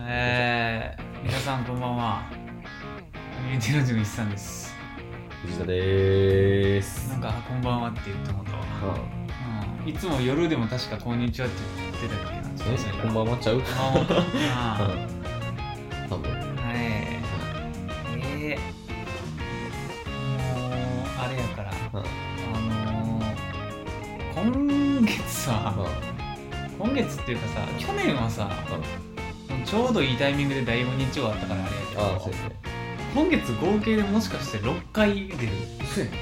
えー、皆さんこんばんは。ミューティラジオの一さんです。藤田でーす。なんか、こんばんはって言ってもうたわ。ううん。いつも夜でも確かこんにちはって言ってたっけな。ん、え、こんばんは。はちゃう？あ、ほんとあ多分。ーはい。えー、もう、あれやから、うんあのー、今月は、今月っていうかさ、去年はさ、ちょうどいいタイミングで第5日終わったからあれやけど、ああ、そうやね。今月合計でもしかして6回出るそうやね。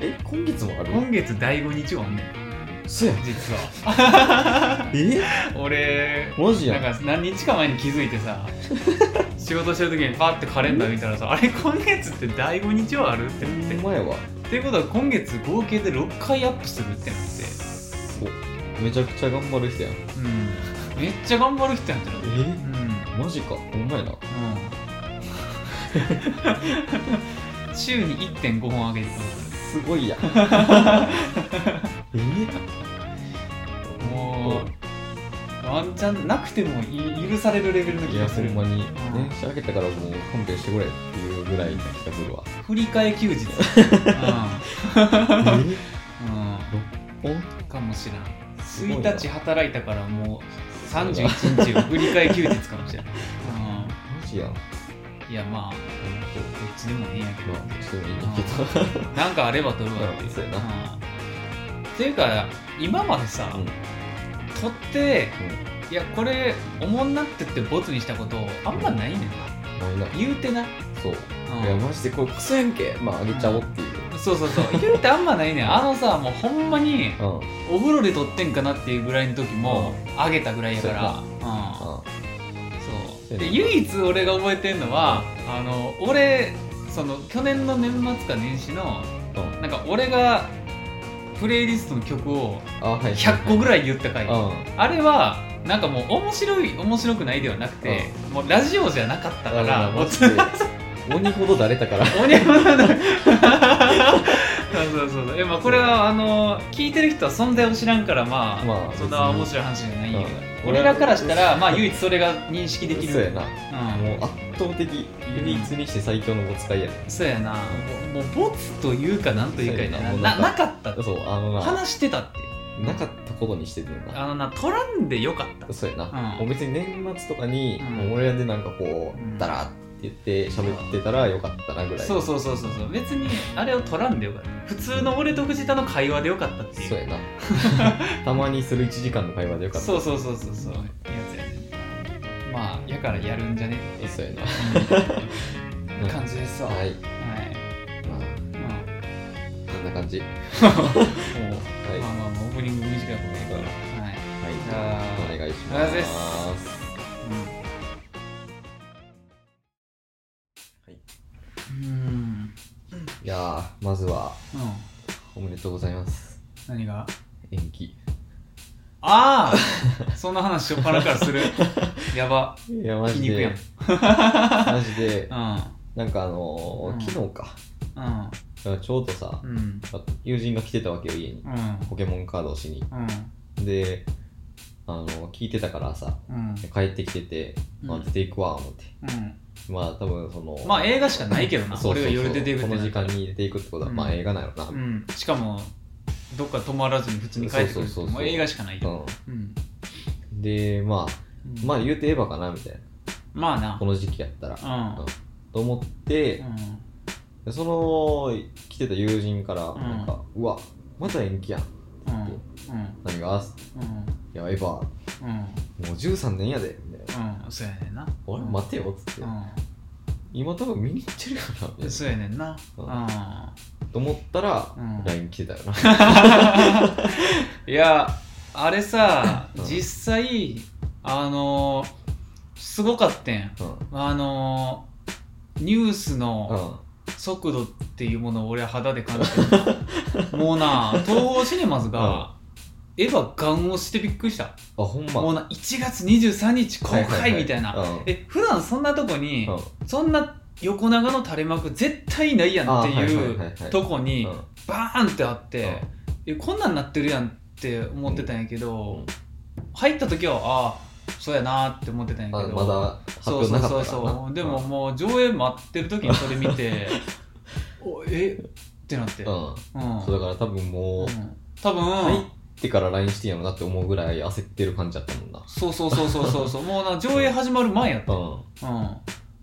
え、今月もある？今月第5日はねんそうやん。実はえ？俺マジやん。なんか何日か前に気づいてさ 仕事してる時にパッてカレンダー見たらさあれ今月って第5日はあるってなってっ前は。ていうことは今月合計で6回アップするってなって。めちゃくちゃ頑張る人やん。うんめっちゃ頑張る人やってる。うえん。マジか。ほんまやな。うん。週に1.5本上げてくるすごいやん。え？もうワンチャンなくてもい許されるレベルのいや、気がする。ほんまに、ん。電車開けたからもう勘弁してくれっていうぐらいな気がするわ。振り替え休日。えうん、本うん、かもしれん。すごいな。1日働いたからもう31日を振り替え休日かもしれん、マジやいやまあどっちでもええんやけど。まあ、ちょっといいけど。なんかあれば取るわってうんそうやなうん。っていうか今までさ、うん。取っていやこれおもんなってってボツにしたことあんまないねんな。ないな。言うてな、そう。うんいや、マジでこれクソやんけ。まあ、あげちゃおうっていう。そうそうそう言うてあんまないねんあのさもうほんまにうん。お風呂で撮ってんかなっていうぐらいの時もあげたぐらいやからそううんあそうで唯一俺が覚えてんのはあの俺その去年の年末か年始のうん。なんか俺がプレイリストの曲をあ、はい。100個ぐい。らい言った回うん。あれはなんかもう面白い面白くないではなくてもうラジオじゃなかったからもうマジで鬼ほどだれたから。鬼ほどのそうそうそうえまあこれはあの聞いてる人は存在を知らんからまあ、まあそんな面白い話じゃないんやけど、うん。俺らからしたらまあ唯一それが認識できる。そうやな。うん。もう圧倒的、唯一にして最強のお使いやねそうやな。もうボツというかなんというかやな。な。なかったそう、あのな、話してたって。なかったことにしてるよな。あのな取らんでよかった。そうやな。うん。もう別に年末とかに、うん。俺らでなんかこうん。う、だらって言って喋ってたらよかったなぐらい。そうそうそうそうそう別にあれを取らんでよかった普通の俺と藤田の会話でよかったっていうそうやな。たまにする1時間の会話でよかった。そうそうそうそうそうやつやねまあやからやるんじゃねっていうそうやな。うん感じですわはい。はいまあ、まこんな感じ。あもうはい。まあまあまあオープニング短い方がいいからはいはい。じゃあお願いしお願いしま。ますはいうん。いやー、まずは、うん。おめでとうございます。何が？延期。ああ そんな話しょっぱなからする。やば。いや、マジで、マジで。う、ん。なんかあのうん。ー、昨日か。うん。だからちょうどさ、うん。友人が来てたわけよ、家に。うん。ポケモンカードをしに。うん。で、あの、聞いてたからさ、うん。帰ってきてて、まあ、うん。出ていくわ、思って。うん。まあ、多分その、まあ映画しかないけどな。俺が夜出ていくってこの時間に出ていくってことは、うん。まあ映画なのな。うん。しかもどっか泊まらずに普通に帰ってくるってそうそうそうそうもう。映画しかないようん。うん。で、まあ、うん。まあ言うてエヴァかな、みたいな。まあな。この時期やったら。うん。と思って、でその、来てた友人から、んなんか、うわ、また延期やん。うん。うん。何が？いうんや、エヴァ、もうん。う13年やで、みたいな。うんそうやねんな。あれ待てよ、つって。う今多分見に行ってるよな、みたいんそうやねんな。ううん。んと思ったら、うん。LINE 来てたよな。いやあれさうん。実際あのすごかったん。うん。あのニュースのうん。速度っていうものを俺は肌で感じてる。もうな東宝シネマズが、エヴァガンをしてびっくりした、あ、ほんま。もうな1月23日公はいはいはい。開みたいな、うん。え普段そんなとこに、うん。そんな横長の垂れ幕絶対ないやんってあはいはいいはいうはい。とこにうん。バーンってあって、えこんなんなってるやんって思ってたんやけど、入った時はあそうやなって思ってたんやけど。あまだ発そう表なかったそうそうそうでももう上映待ってる時にそれ見て おえ？ってなって。ううんん、そうだから多分もう、うん。多分、入ってから LINE してんやろなって思うぐらい焦ってる感じだったもんな。そうそうそうそうそうそう。もうな上映始まる前やった。うん。うん。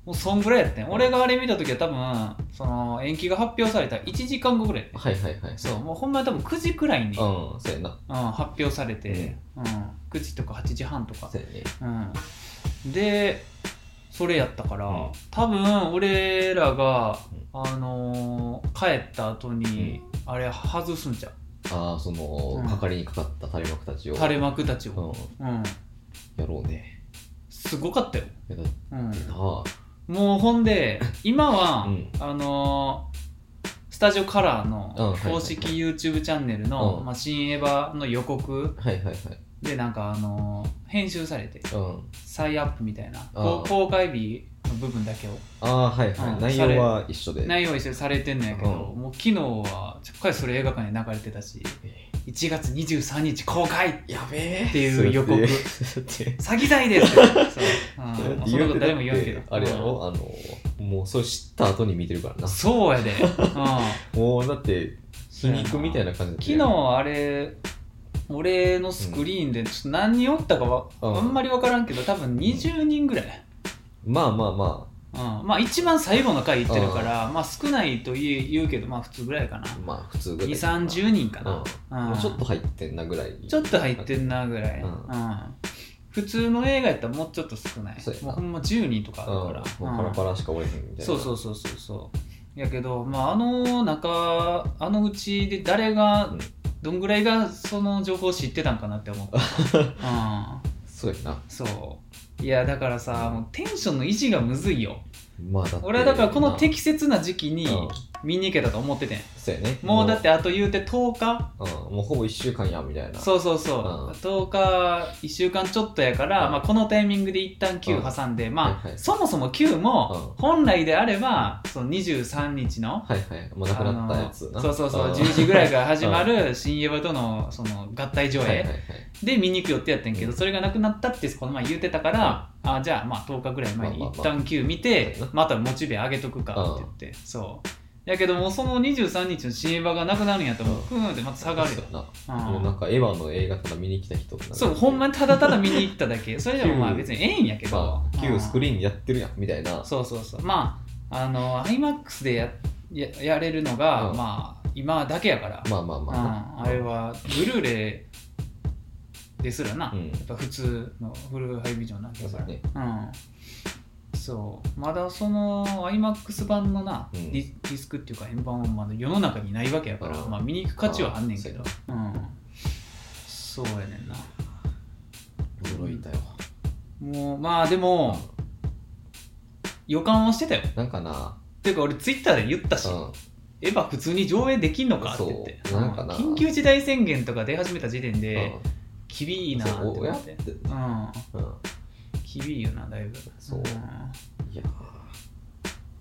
もうそんぐらいやってん。俺があれ見た時は多分その延期が発表された1時間後ぐらいやってん。はいはいはい。そう。もうほんまに多分9時くらいに、うんうんそうやな。発表されて、うん。9時とか8時半とか。そうやね。うん、でそれやったから、うん。多分俺らが、うあのー帰った後に、あれ外すんじゃう？ああその、うん。かかりにかかった垂れ幕たちを。垂れ幕たちうん。を、うん。やろうね。すごかったよ、いやだうん、なあ。もうほんで 今は、うん。あのースタジオカラーうんのはいはい。公式 YouTube チャンネルの、うん。まあ、新エヴァの予告はいはいはい。でなんかあのー編集されてうん。再アップみたいなあーこう公開日の部分だけを。ああはいはい、うん。内容は一緒で。内容一緒にされてんのやけど、うん。もう昨日はちょっかりそれ映画館で流れてたし1月23日公開やべえ。っていう予告。詐欺罪ですってそう、うん、そうやってそんなこと誰も言わんけど。あれやろ、あのもうそれ知った後に見てるからうんな。そうやで、うん、もうだって皮肉みたいな感じ昨日あれ俺のスクリーンでちょっと何人おったかは、うん。あんまり分からんけど多分20人ぐらい、まあまあまうん、まあ一番最後の回行ってるから、まあ少ないと言う言うけどまあ普通ぐらいかな。あまあ普通ぐらい2 3 0人かな、うん。うん。ちょっと入ってんなぐらい。ちょっと入ってんなぐらい、ううん。ん普通の映画やったらもうちょっと少ない。そうやな。もうほんま10人とかあうん。るから、パラパラしかおれへんみたいな。そうそうそうそうそう。やけど、まあ、あの中あのうちで誰がうん。どんぐらいがその情報を知ってたんかなって思った、うん、そうやな。そういやだからさもうテンションの維持がむずいよ。まあだって俺はだからこのまあ適切な時期にうん見に行けたと思っててん。そうやね。もうだってあと言うて10日？うん、もうほぼ1週間やみたいな。そうそうそう、うん。10日1週間ちょっとやから、うん。まあ、このタイミングで一旦休挟んで、まあ、はいはい。そもそも休も本来であればその23日のはいはい。もうなくなったやつな。あのそうそうそう。ん。10時ぐらいから始まる新エヴァとのその合体上映。はいはいはい。で見に行く予定やったんやけどそれがなくなったってこの前言ってたからあじゃあまあ10日ぐらい前にまあまあまあ。一旦休見てまたモチベ上げとくかって言って。そうやけどもうその23日の新エヴァがなくなるんやったらもうふーんってまた下がるよそうん。もうなんかエヴァの映画とか見に来た人そうほんまにただただ見に行っただけ。それでもまあ別にええんやけど。まあ旧スクリーンやってるやんみたいな。そうそうそう。まああの iMAX でやややれるのが、うん。まあ今だけやから、まあまあまあうん、あれはブルーレイですらな、うん。やっぱ普通のフルハイビジョンなんだから。ね。うんそう。まだその iMAX 版のな、うん。ディディスクっていうか円盤はまだ世の中にないわけやから、うんまあ見に行く価値はあんねんけど。あうん。そうやねんな。驚いたよ。もうまあでも予感はしてたよ。なんかな。ていうか俺ツイッターで言ったし、うん。エヴァ普通に上映できんのかって言って。そう。なんかな。緊急事態宣言とか出始めた時点でうん。厳いいなってそう思っ親ってて。うん。うん厳いよなだいぶ。そう。ん。いや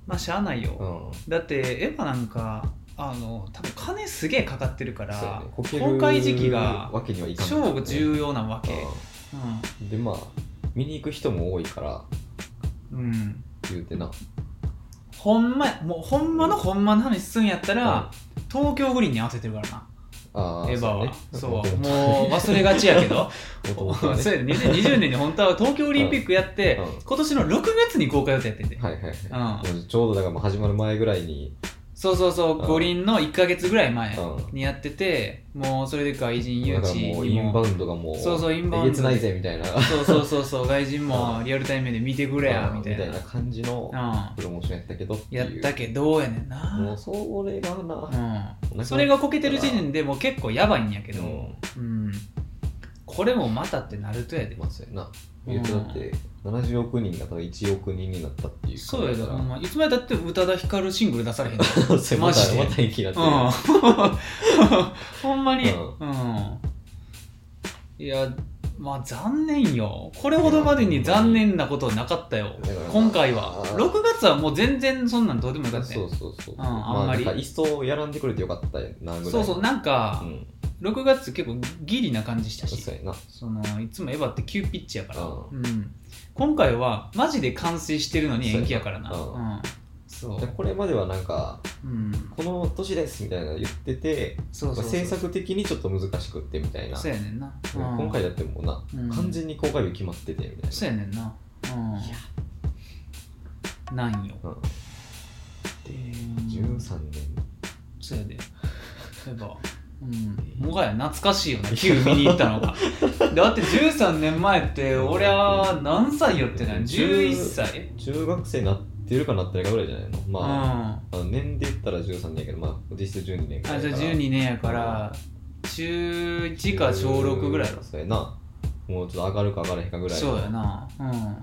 まあしゃあないよ、うん。だってエヴァなんかあの多分金すげえかかってるから、公開時期がわけにはいかない。超重要なわけ。うん。でまあ見に行く人も多いからうん、うん、言うてな。ほんまもうほんまのほんまの話すんやったら、東京五輪に合わせてるからなエヴァは。そそう。もう忘れがちやけど。そうやね。2020年に本当は東京オリンピックやって、うん。今年の6月に公開予定やってんで、はいはいはい。ちょうどだからもう始まる前ぐらいにそうそうそううん五輪の1か月ぐらい前うん。にやっててもうそれで外人誘致も。うインバウンドがもうそうそうインバウンドえげつないぜみたいな。そうそうそうそう外人もうん。リアルタイムで見てくれやうん。みたいな。感じのうん。プロモーションやったけどやったけどやねんもなうそれがな。うん。それがこけてる時点でもう結構やばいんやけどうん。これもまたってなるとやで。まあそうやな。言うとだって70億人がただ1億人になったっていう。そうやで考えたらほんまいつまでだって宇多田ヒカルシングル出されへんの マジで。たまた延期になってる。うん。ほんまに。ううん。いやまあ残念よ。これほどまでに残念なことはなかったよ。だから今回は。あー。6月はもう全然そんなんどうでもよかったよ。そうそうそう。うんあんまり。なんかいっそやらんでくれてよかったなぐらいそうそうなんかうん。6月結構ギリな感じしたし。そのいつもエヴァって急ピッチやから、ううん、今回はマジで完成してるのに延期やからな。そうやうん。そう。でこれまではなんかうん。この年ですみたいなの言っててそ制作的にちょっと難しくってみたいな。そうやねんな、うん。今回だってもうな、うん。完全に公開日決まっててみたいな。そうやねんな。うん。なんよ。うん、うん。13年。そうやで。やっぱうん、もはや懐かしいよな Q 見に行ったのが。だって13年前って俺は何歳よってない？11歳？中学生なってるかなってないかぐらいじゃないの？まあ,、ああの年で言ったら13年やけどまあ実質12年ぐら。いあじゃあから12年やから中1か小6ぐらいだ。そうやな。もうちょっと上がるか上がらへんかぐらいの。そうやな。うん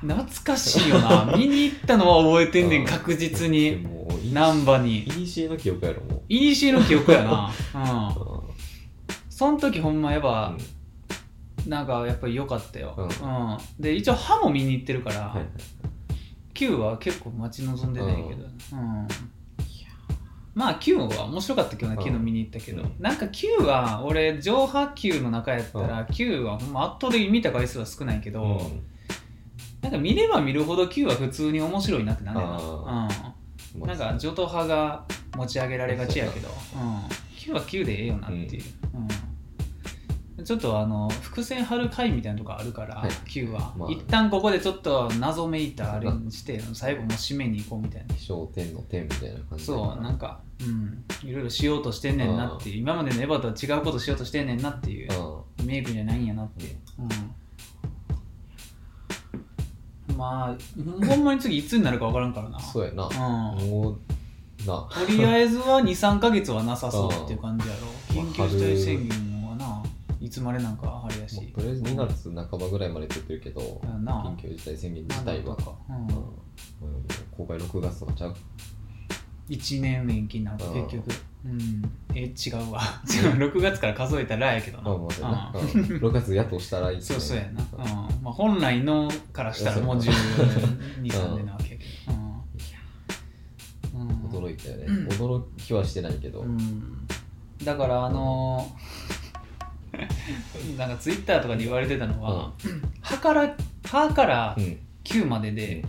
懐かしいよな。見に行ったのは覚えてんねんうん。確実でに難波に。いにしえの記憶やろもう。いにしえの記憶やな。うん。うんその時ほんまやっぱうん。なんかやっぱり良かったよ、うん。うん。で一応歯も見に行ってるから、はいはい Q は結構待ち望んでないけど、うん。まあ Q は面白かったけどなうん。Q の見に行ったけど、うん。なんか Q は俺上波 Q の中やったら Q はほんま圧倒的に見た回数は少ないけど、うんなんか見れば見るほど Q は普通に面白いなってなんねんな、あうん、なんか上等派が持ち上げられがちやけど、うん、Q は Q でええよなっていう、うん、ちょっとあの伏線張る回みたいなとこあるから、はい。Q は、まあ。一旦ここでちょっと謎めいたあれにして最後もう締めに行こうみたいな。焦点の点みたいな感じそうなんか、うん、いろいろしようとしてんねんなっていう。今までのエヴァとは違うことしようとしてんねんなっていう。うん。メイクじゃないんやなっていう、うん、まあほんまに次いつになるか分からんからな。そうやな。うん。もうな。とりあえずは23か月はなさそうっていう感じやろ。うん緊急事態宣言はないつまでなんかあれやしとりあえず2月半ばぐらいまで撮ってるけど緊急事態宣言自体は。うん。公開6月とかちゃう1年延期になるうん。結局。うん。え違うわ。6月から数えたらやけどな。うん。うん。6月やっとしたらいいそうそうやな、うんまあ、本来のからしたらもう12、3年なわけ。やけど、うん。うん。驚いたよね。驚きはしてないけど。うん。だからあのー なんかツイッターとかで言われてたのは「は」から「は」からうん「9」までで、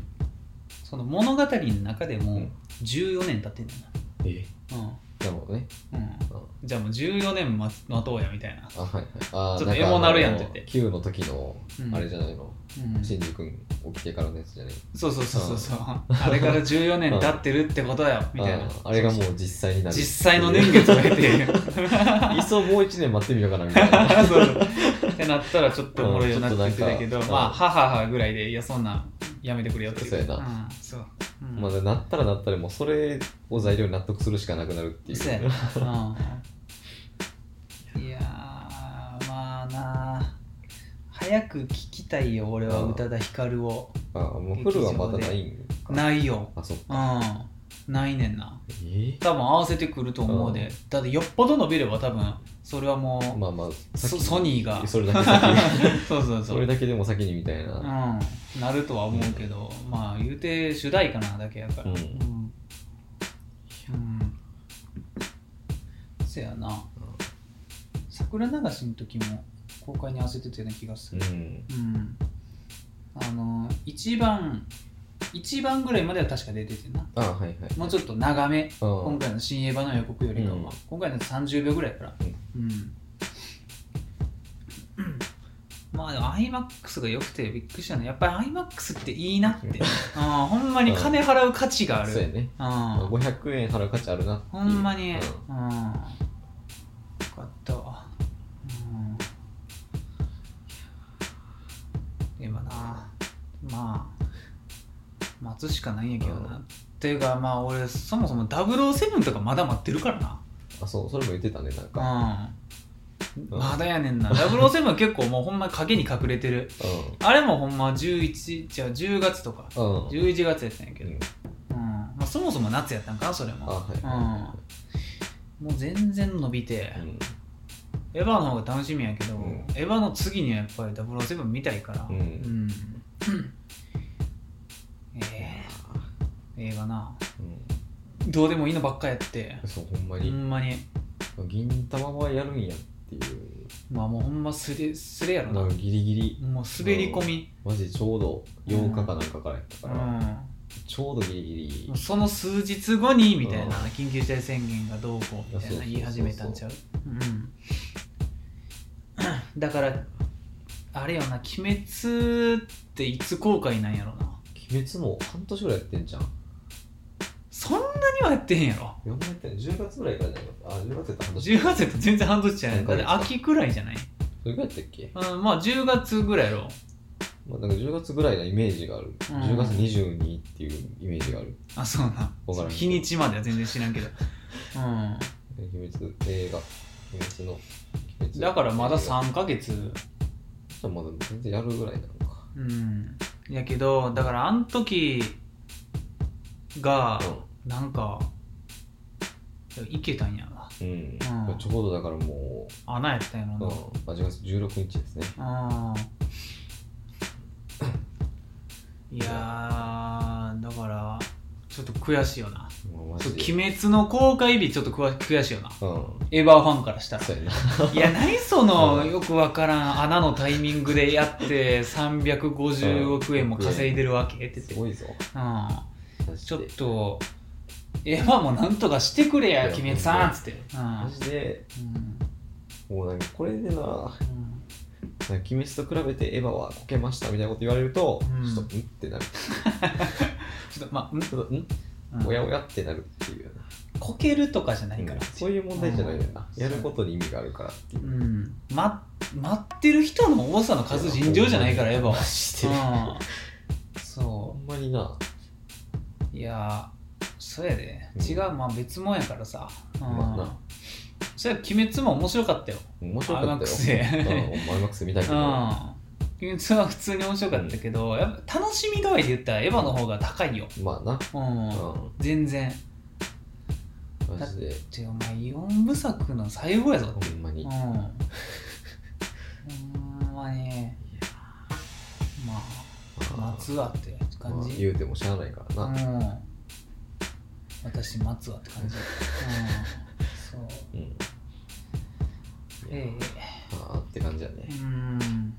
その物語の中でもうん。14年経ってんだえ？よなるほどねじゃあもう14年待待とうやみたいな、あはいはい。あーちょっとエモなるやんって言って。Q の時のうん。あれじゃないの？うん、シンジ君起きてからのやつじゃないそうそうそうそう。そうあれから14年経ってるってことよ。みたいな。あれがもう実際になる。実際の年月を経て いっそもう1年待ってみようかなみたいな。そう。ってなったらちょっとおもろいようになってきてたけど、うまあ、はははぐらいで、いや、そんなんやめてくれよって。そうやな。うん、そう。うん。まだなったらなったらもうそれを材料に納得するしかなくなるっていう。そうやな。うん、早く聞きたいよ、俺は宇多田ヒカルを。あもうフルはまだないんか。ないよ。あそっうかん。ないねんな。え？多分合わせてくると思うで。うん。だってよっぽど伸びれば多分、それはもう、まあまあソニーが。それだけ先に。そうそうそ。そうれだけでも先にみたいな。うん、なるとは思うけど、まあ言うて主題歌なだけやから。うん。うん、うん。せやな。桜流しの時も公開に合わせてたような気がする。うん。うん、あの一番一番ぐらいまでは確か出ててな。あはいはい。もうちょっと長め。うん。今回の新エヴァの予告よりかは、うん。今回のやつ30秒ぐらいやから。うん、まあでも iMAX が良くてびっくりしたねやっぱり iMAX っていいなって、うん、ほんまに金払う価値がある、そうやね。うん、500円払う価値あるなほんまに、うん、うん。よかった。わ。まあ、待つしかないんやけどな。うんっていうか、まあ、俺、そもそも007とかまだ待ってるからな。あそうそれも言ってたねなんうかん。うんまだやねんな。007結構もうほんまに影に隠れてる。あれもほんま11、じゃあ10月とか、うんうん11月やったんやけど。うんうん。まあ、そもそも夏やったんかな、それも。あはいうんは。もう全然伸びて。エヴァの方が楽しみやけど、うんエヴァの次にはやっぱり007見たいから、うんうんええ映画な。うどうでもいいのばっかやって。んそうほんまほにんまに。銀玉はやるんやっていう。まあもうほんますれすれやろな。ギリギリ。もう滑り込み。マジでちょうど8日かなんかからやったうから、ん。ちょうどギリギリ。その数日後にみたいなうん緊急事態宣言がどうこうみたいな言い始めたんちゃう？うん。だからあれよな「鬼滅」っていつ公開なんやろな鬼滅も半年ぐらいやってんじゃん。そんなにはやってへんやろ。4年やってんの？10月ぐらいからじゃないあ10月やったら半年。10月やったら全然半年じゃない。だって秋くらいじゃない？それぐらいやったっけ、うんまあ10月ぐらいやろまあ、なんか10月ぐらいなイメージがある、うん。10月22っていうイメージがある。あそうな日にちまでは全然知らんけど。うん。鬼滅映画。鬼滅のだからまだ映画。3ヶ月。じゃあまだ全然やるぐらいなのか。うんやけどだからあん時がなんかいけたんや。なうん、うん。ちょうどだからも穴やったんやろう、な。うん、8月16日ですね。いやーだからちょっと悔しいよなもうマジで。鬼滅の公開日ちょっと悔悔しいよな。うん。エヴァファンからしたら。そうやな。いや 何そのうん。よくわからん穴のタイミングでやって350億円も稼いでるわけって言って、すごいぞ。うん、マジちょっでとエヴァもなんとかしてくれや鬼滅さんっつって、うん。マジで。うん。もうなんかこれでななん鬼滅と比べてエヴァはこけましたみたいなこと言われると、うん。ちょっとん？ってなる。ちょっとまあ、ん？ちょっとん？おやおやってなるっていうよこけるとかじゃないな、から、そういう問題じゃないよな、うん。やることに意味があるから。っていううん、ま、待ってる人の多さの数尋常じゃないからエヴァは。マジで、うん。ほそんまにな。ういやそうやで。うん。違うまあ別物やからさ、うん。まあな。それは鬼滅も面白かったよ。面白かったよ。IMAX で。うん、IMAX 見たけど、うん鬼滅は普通に面白かったけど、やっぱ楽しみ度合いで言ったらエヴァの方が高いよ、まあな。うん。うん。全然。マジで。てお前4部作の最後やぞ。ほんまに、うん。ほんまに。まあまあ待つわって感まあじ、言うてもしゃあないからな、うん。私待つわって感じ、うん、そう。うん。えああって感じやね。えうん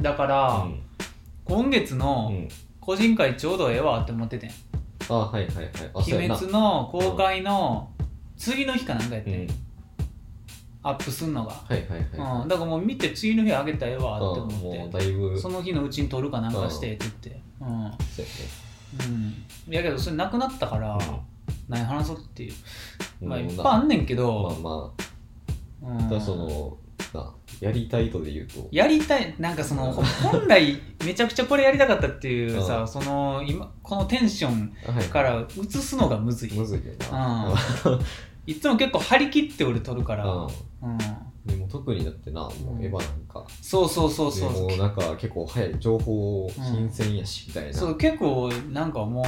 だから、うん。今月うのん。個人会ちょうどええわって思っててん。あはいはいはい。鬼滅の公開の次の日かなんかやってん、うん。アップすんのが、はいはいはい、うん、だからもう見て次の日あげたらええわって。うん思もうってだいぶ。その日のうちに撮るかなんかしてって言って。うん、そうやね。うん、やけどそれなくなったから、何話そうっていう。まあいっぱいあんねんけまあど、まうん。だそのなやりたいとで言うと。やりたいなんかそのうん本来めちゃくちゃこれやりたかったっていうさ、うん。その今このテンションはい。から移すのがむずい。むずいよな。いつも結構張り切って俺撮るから、うん。うん、でも特にだってなもうエヴァなんか、そうそうそうそう。でもうなんか結構早い情報新鮮やしみたいな。そう結構なんかもう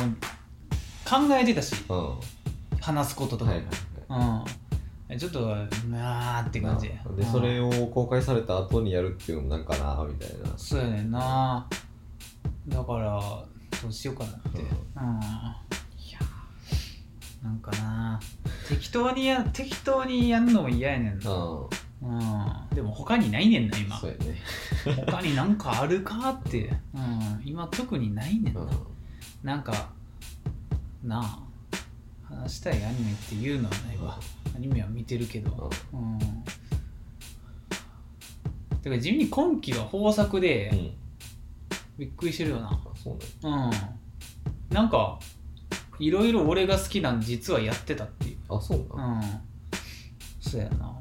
考えてたし。うん。は話すこととか。いはいも、はい。うん、ちょっとなーって感じ。でうんそれを公開された後にやるっていうのもなんかなみたいな。そうやねんな。だからどうしようかなって。うん。うん、いやなんかな。適当にや適当にやんのも嫌やねんな、うん。うん、でも他にないねんな今。そうやね。他になんかあるかって、うん、今特にないねんな、うん。なんかなあ。話したいアニメっていうのはないわアニメは見てるけど。うん。てか地味に今期は豊作でうん。びっくりしてるよな。あそうなんやうん。なんかいろいろ俺が好きなん実はやってたっていう。あそうなん。うん。そうやな。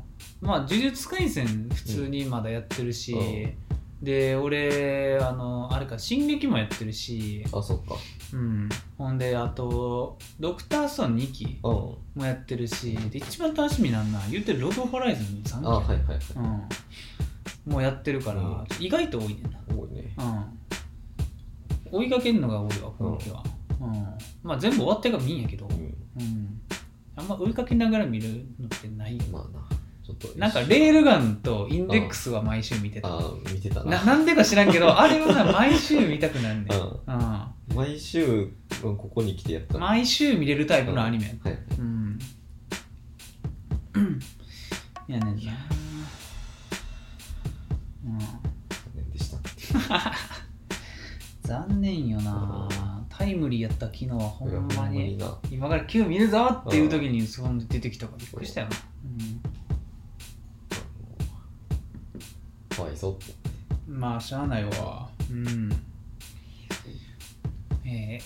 まあ呪術廻戦普通にまだやってるし、うんで俺あのあれか進撃もやってるしあそっか。うん。ほんであとドクターストーン2期うん。もやってるしで一番楽しみなんな言うてるログホライズン3期あはいはいはい。うん、もうやってるから、うん。意外と多いねんな。多いね。うん。追いかけるのが多いわ今期は、うん。まあ全部終わってから見んやけど、うん。うん、あんま追いかけながら見るのってないよ、まあななんかレールガンとインデックスは毎週見てた、あ見てたな。ななんでか知らんけど あれはな毎週見たくなんねん、うん。毎週ここに来てやったうん、毎週見れるタイプのアニメ、はいうん。やねんな。うん残念でした。残念よな。タイムリーやった昨日はほんまに。な。今から9見るぞっていう時にそんで出てきたからびっくりしたよな、かわいそうって。うん、まあしゃあないわ。うん。え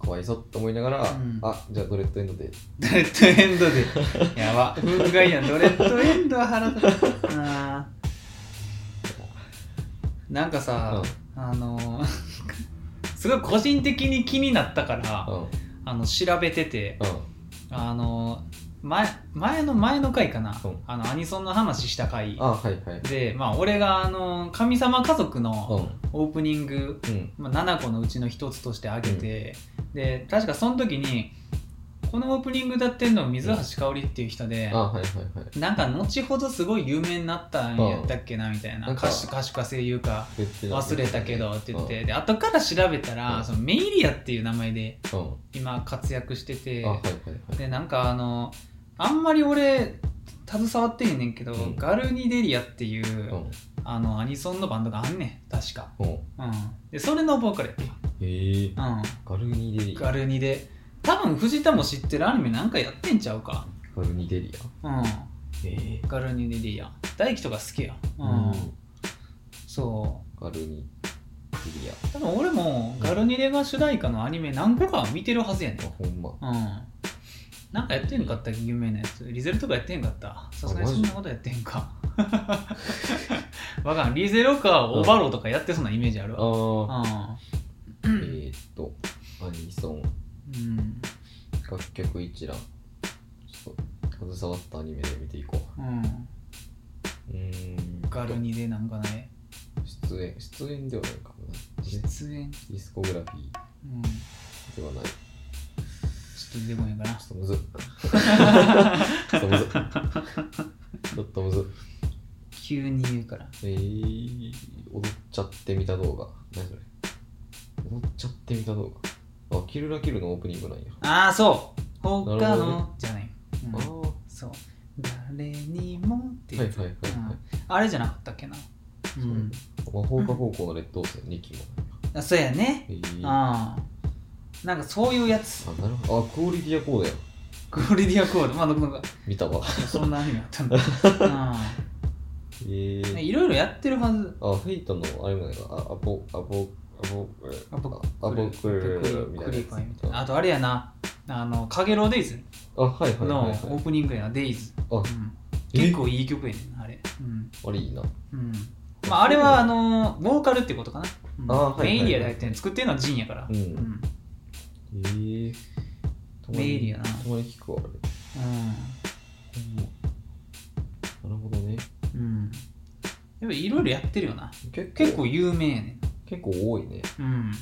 かわいそうって思いながら、うん。あじゃあドレッドエンドで。ー、ドレッドエンドで。やば。憤慨やん。ドレッドエンドは腹立つ。ななんかさ、あのー すごい個人的に気になったから、うん。うんあの調べててあの前前の前の回かな、うん。あのアニソンの話した回。あはいはい。でまあ俺があの神様家族うのん。オープニング、うん。まあ、7個のうちの一つとして挙げて、で確かその時にこのオープニング歌ってんの水橋かおりっていう人で、あはいはいはい。なんか後ほどすごい有名になったんやったっけなみたいな。なんか歌手歌手か声優か言ってた忘れたけどって言って、で後から調べたら、うん。そのメイリアっていう名前で今活躍してて。あはいはいはい。でなんかあのあんまり俺携わってへんねんけど、うん。ガルニデリアっていう、うん。あのアニソンのバンドがあんねん確か、う。んうん、でそれのボーカルやって、へえ。うん、ガルニデリア。ガルニで多分藤田も知ってるアニメなんかやってんちゃうか。ガルニデリうん。え。ガルニデリア。大輝とか好きやうん、うん。そガルニデリア。う多分俺もガルニレが主題歌のアニメ何個かは見てるはずやねん。あほんま。うんなんかやってんのかった有名なやつ。リゼルとかやってんかった。さすがにそんなことやってんか。わかん。リゼロかオバロとかやってそうなイメージあるわ。あうん。ーえーっとアニソン。うん。楽曲一覧。ちょっと携わったアニメで見ていこう。ん。ううーん。ガルニでなんかね出演出演ではないかもな出演。ディスコグラフィーうん。ではないっと出てこないかなちょっとむずっちょっとむずっ。ちょっとむずっ。急に言うから。えー、踊っちゃってみた動画。何それ？踊っちゃってみた動画。あキルラキルのオープニングなんや、ああそう。他の、ね。じゃない、うん。ああはそう。誰にもっていいう、はいはいはい、うん。あれじゃなかったっけな。う。ん。魔法科高校の劣等生2期も。あそうやね。えー、あああなんかそういうやつ。なるほど。あクオリティアコードやクオリティアコードまあなんか見たわ。そんなアニメあったんだ。えー、うんいろいろやってるはず。あフェイトのあれもな。いかあアポアポアポアポアポクルみたいなクリファイみたいな。あ。とあれやな。あのかげろうデイズ。あはいはいのオープニングやなデイズ、あ。うん、え？結構いい曲やねんあれ。うん。あれいいな。うん。まあ、あれはあのボーカルってことかな、うん。あーはいメイリアで入ってる作ってるのはジンやから、うん。うんえー、たまにメイリアな。たまに聞くわあれ。ほんま。なるほどね。うん。うんやっぱいろいろやってるよな。結構。結構有名やね結構多いね。ん、うん、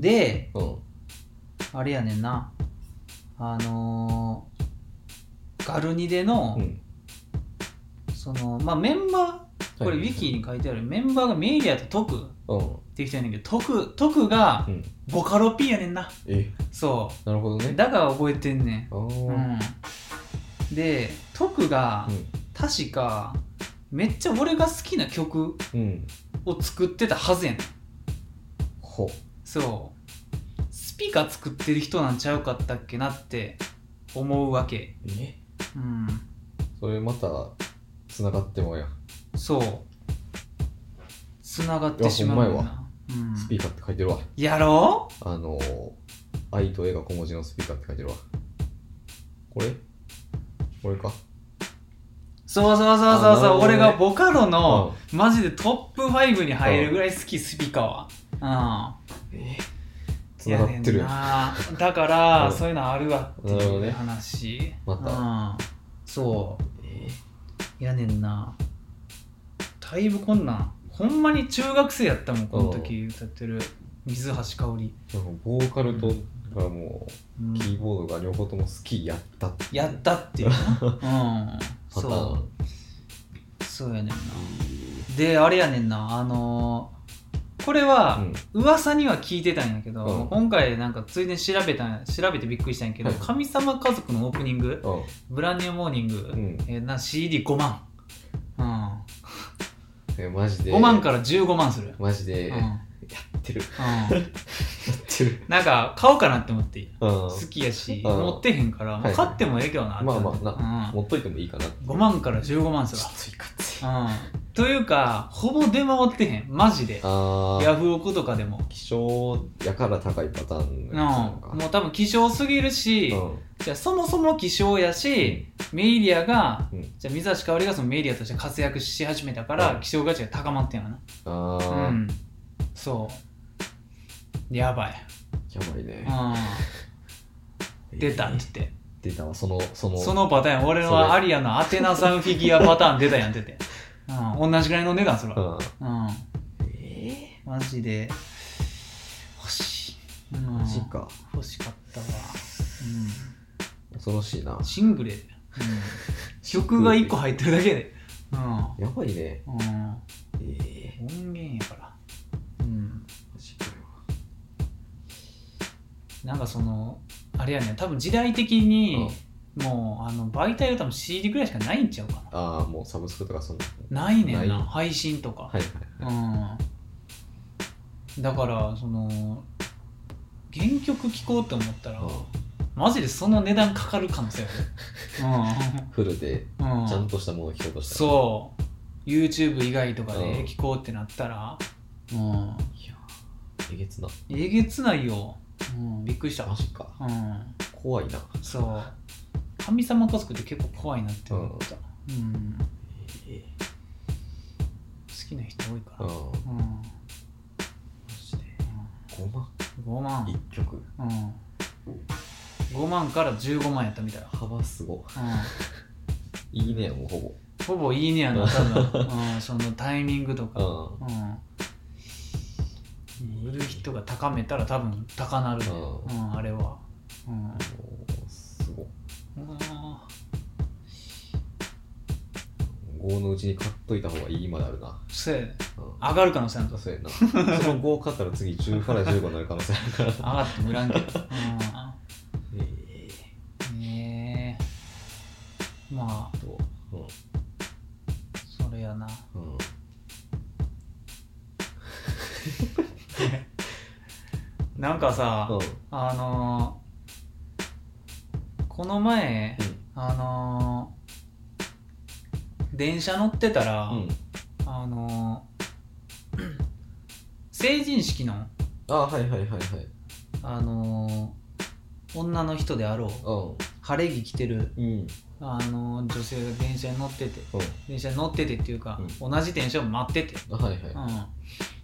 でうん。あれやねんな。あのーガルニデの、うん。そのまあメンバーこれウィキに書いてあるメンバーがメイリアとトクっうんていう人やねんけどトクトクがうん。ボカロ P やねんな。え？そなるほどね。うだから覚えてんねん。うん、でトクがうん。確かめっちゃ俺が好きな曲うん。を作ってたはずやねん。ほ。そう。スピカ作ってる人なんちゃうかったっけなって思うわけ。え？うん。それまたつながってもや。そう。つながってしまうよいやほんな、うん、スピーカーって書いてるわ。やろう？あの愛と絵が小文字のスピーカーって書いてるわ。これ？これか？そうそうそうそうそう、俺がボカロのマジでトップ5に入るぐらい好きスピカは。うん。え？つながってる。やねんな。だから、うん。そういうのあるわっていうなるほどね。話また。うん、そう。え？やねんな。だいぶこんなんほんまに中学生やったもんこの時歌ってる。水橋かおり、ボーカルとがもうん。うキーボードが両方とも好きやったってやったっていうな。うん。そう。そうやねんな。であれやねんな。あのーこれは、うん。噂には聞いてたんやけど、うん。今回なんかついでに調べたん調べてびっくりしたんやけど「はい神様家族」のオープニングうん「ブランニューモーニング」ん。えーな CD5 万、うん、えマジで。5万から15万する、マジで。うん。やってる。うん、やってる。なんか買おうかなって思って。うん。好きやし、うん。持ってへんから、はい買ってもええけどなってまあまあな、持っといてもいいかなって。うん、5万から15万するちょっといかつい。わ、うん、というかほぼ出回ってへん。マジで。ああヤフオクとかでも。希少やから高いパターンうん、のやつなのか。もう多分希少すぎるし、うん。じゃあそもそも希少やし、メイリアが、うん。じゃあ水橋かおりがそのメイリアとして活躍し始めたから、うん。希少価値が高まってんやな。あうあ、ん。そうやばい、やばいね。うん、出たって言って、出たわそのそのそのパターン俺のはアリアのアテナさんフィギュアパターン出たやんって。言って、うん、同じぐらいの値段するわ、うん。うん、えマジで。欲しい、うん、マジか。欲しかったわ、恐ろしいな。うん、シングレで、うん、曲が1個入ってるだけで、うん。やばいね。うん。ええ音源やからなんかそのあれやね多分時代的に、もうあの媒体が多分 CD ぐらいしかないんちゃうかな。ああもうサブスクとかそんな。ないねんな配信とか、はいはいはい。うん。だからその原曲聴こうって思ったら、うん。マジでその値段かかる可能性あ フルでる、うん。うん、ちゃんとしたものを聞こうとしたら。そう。YouTube 以外とかうん。で聴こうってなったらうん。いやえげつなえげつないよ、うん、びっくりしたマジか。うん。怖いな。そう。神様家族って結構怖いなって思った、うん。え好きな人多いから、えうん。マうん。ジで5万5万、1曲。うん、5万から15万やったみたいな、幅すごう いいねもうほん、ほぼいいねやな多分、うん、そのタイミングとか、ぼうん、売る人が高めたら多分高なるね、ううん、あれは、うん。すごうん。5のうちに買っ。といた方がいいまであるなそうやねうん。上がる可能性あるぞ。そうやな。その5買ったら次10から15になる可能性あるから。上がっても売らんけど、えうん、ねえまあ。うんなんかさ、うん。あのーこの前、あのー電車乗ってたら、うん。あのー成人式の、あはいはいはいはい。あのー女の人であろう晴れ着着てる、うん。うんあのー女性が電車に乗っててうん。電車に乗っててっていうか、同じ電車を待ってて、あはいはい。うん、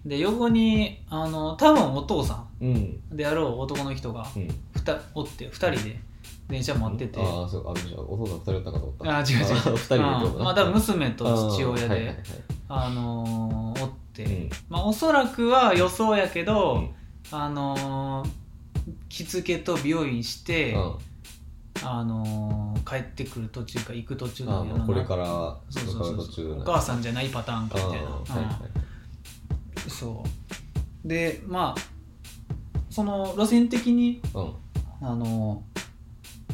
で横にあの多分お父さうん。んであろう男の人がうん。ふたおって2人で電車待ってて、ああそうあじゃあお父さん2人だったかと思った。あ違う違うあ2人でってことうんまあ多分娘と父親で、あーはいはいはいあのーおって、うん。まあおそらくは予想やけど、うん。あのー着付けと美容院して、うん。あのー帰ってくる途中か行く途中あのまあこれからそうそうお母さんじゃないパターンかみたいな、はいはい。うんそう。でまあその路線的にうん。あの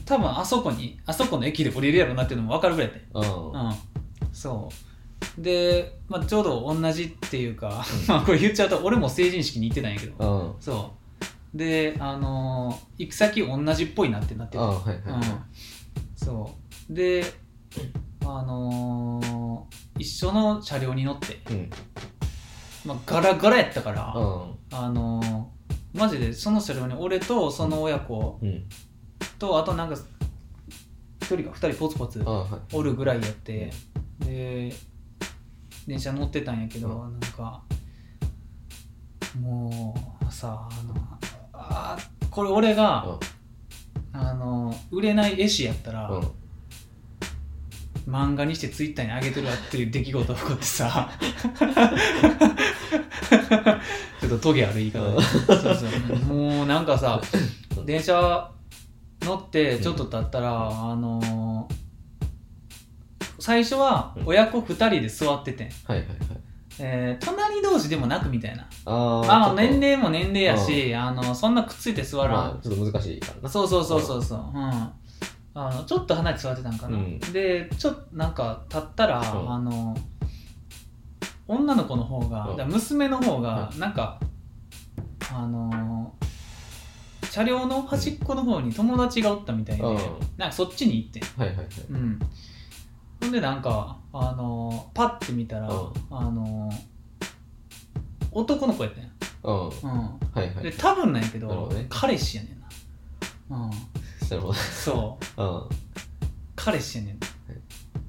多分あそこにあそこの駅で降りるやろなっていうのも分かるぐらいでうん。うん。そう。で、まあ、ちょうど同じっていうか、うん。まあこれ言っちゃうと俺も成人式に行ってたんやけど。うん。そう。であの行く先同じっぽいなってなってあるはいはいはい。うん、そう。であの一緒の車両に乗って、うんまあ、ガラガラやったから、うん。あのマジでその車両に俺とその親子うん。とあとなんか1人か2人ポツポツおるぐらいやってで電車乗ってたんやけど、うなんかもうさあのあーこれ俺が、あの売れない絵師やったら、うん漫画にしてツイッターに上げてるわっていう出来事が起こってさ。ちょっとトゲある言い方で。そうそう。もうなんかさ 電車乗ってちょっと経ったら、あの最初は親子2人で座ってて。んはいはいはい。えー隣同士でもなくみたいな。あーあ年齢も年齢やし、あのそんなくっついて座らん、まあちょっと難しいからな。そうそうそうそうそう、うん、あのちょっと離れて座ってたんかな、うん。でちょっとなんか立ったら、うん。あの女の子の方が、娘の方がなんか、あの車両の端っこの方に友達がおったみたいで、うん。なんかそっちに行ってん。はいはいはい。うん。ほんでなんかあのパッて見たら、うん。あの男の子やったんや、うん。うん。はいはい。で多分なんやけどね。彼氏やねんな。うんなるほそう。ど彼氏やね。ん、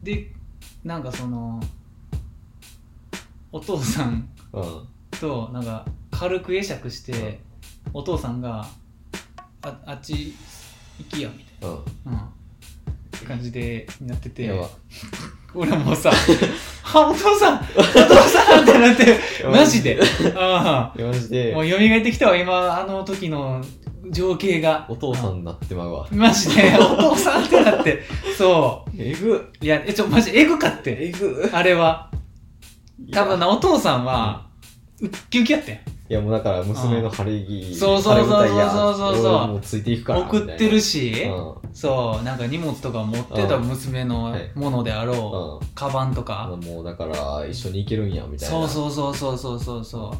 でなんかそのお父さんうん。うんとなんか軽く会釈して、お父さんがああっち行きやみたいうん。な、うん、って感じでなってて。やば。俺もうさ「あお父さんお父さん!」ってなってマジで。あいやマジあで。もう蘇ってきたわ今あの時の情景が。お父さんになってまうわ。マジで。お父さんってなって。そえぐ。ういやえちょマジエグかって。えぐ。あれは。多分なお父さんはウッキウキやってん。いやもうだから娘の晴れ着そうそうそうそうそうそう。もうついていくから送ってるし。し、うん。そう。なんか荷物とか持ってたうん。娘のはいものであろう、うん。カバンとあか。の、もうだから一緒に行けるんやみたいな。そうそうそうそうそうそうそ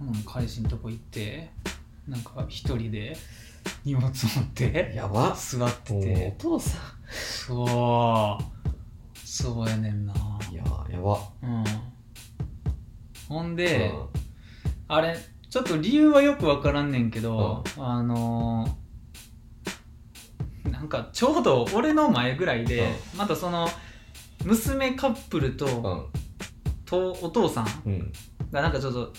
う、うん、彼氏のとこ行ってなんか一人で荷物持ってやば。座ってて。お父さそう。そうやねんな。んいややば。うん。ほんで、うん。あれちょっと理由はよくわからんねんけど、あのーなんかちょうど俺の前ぐらいで、またその娘カップルと,、うん。とお父さんうん。がなんかちょっと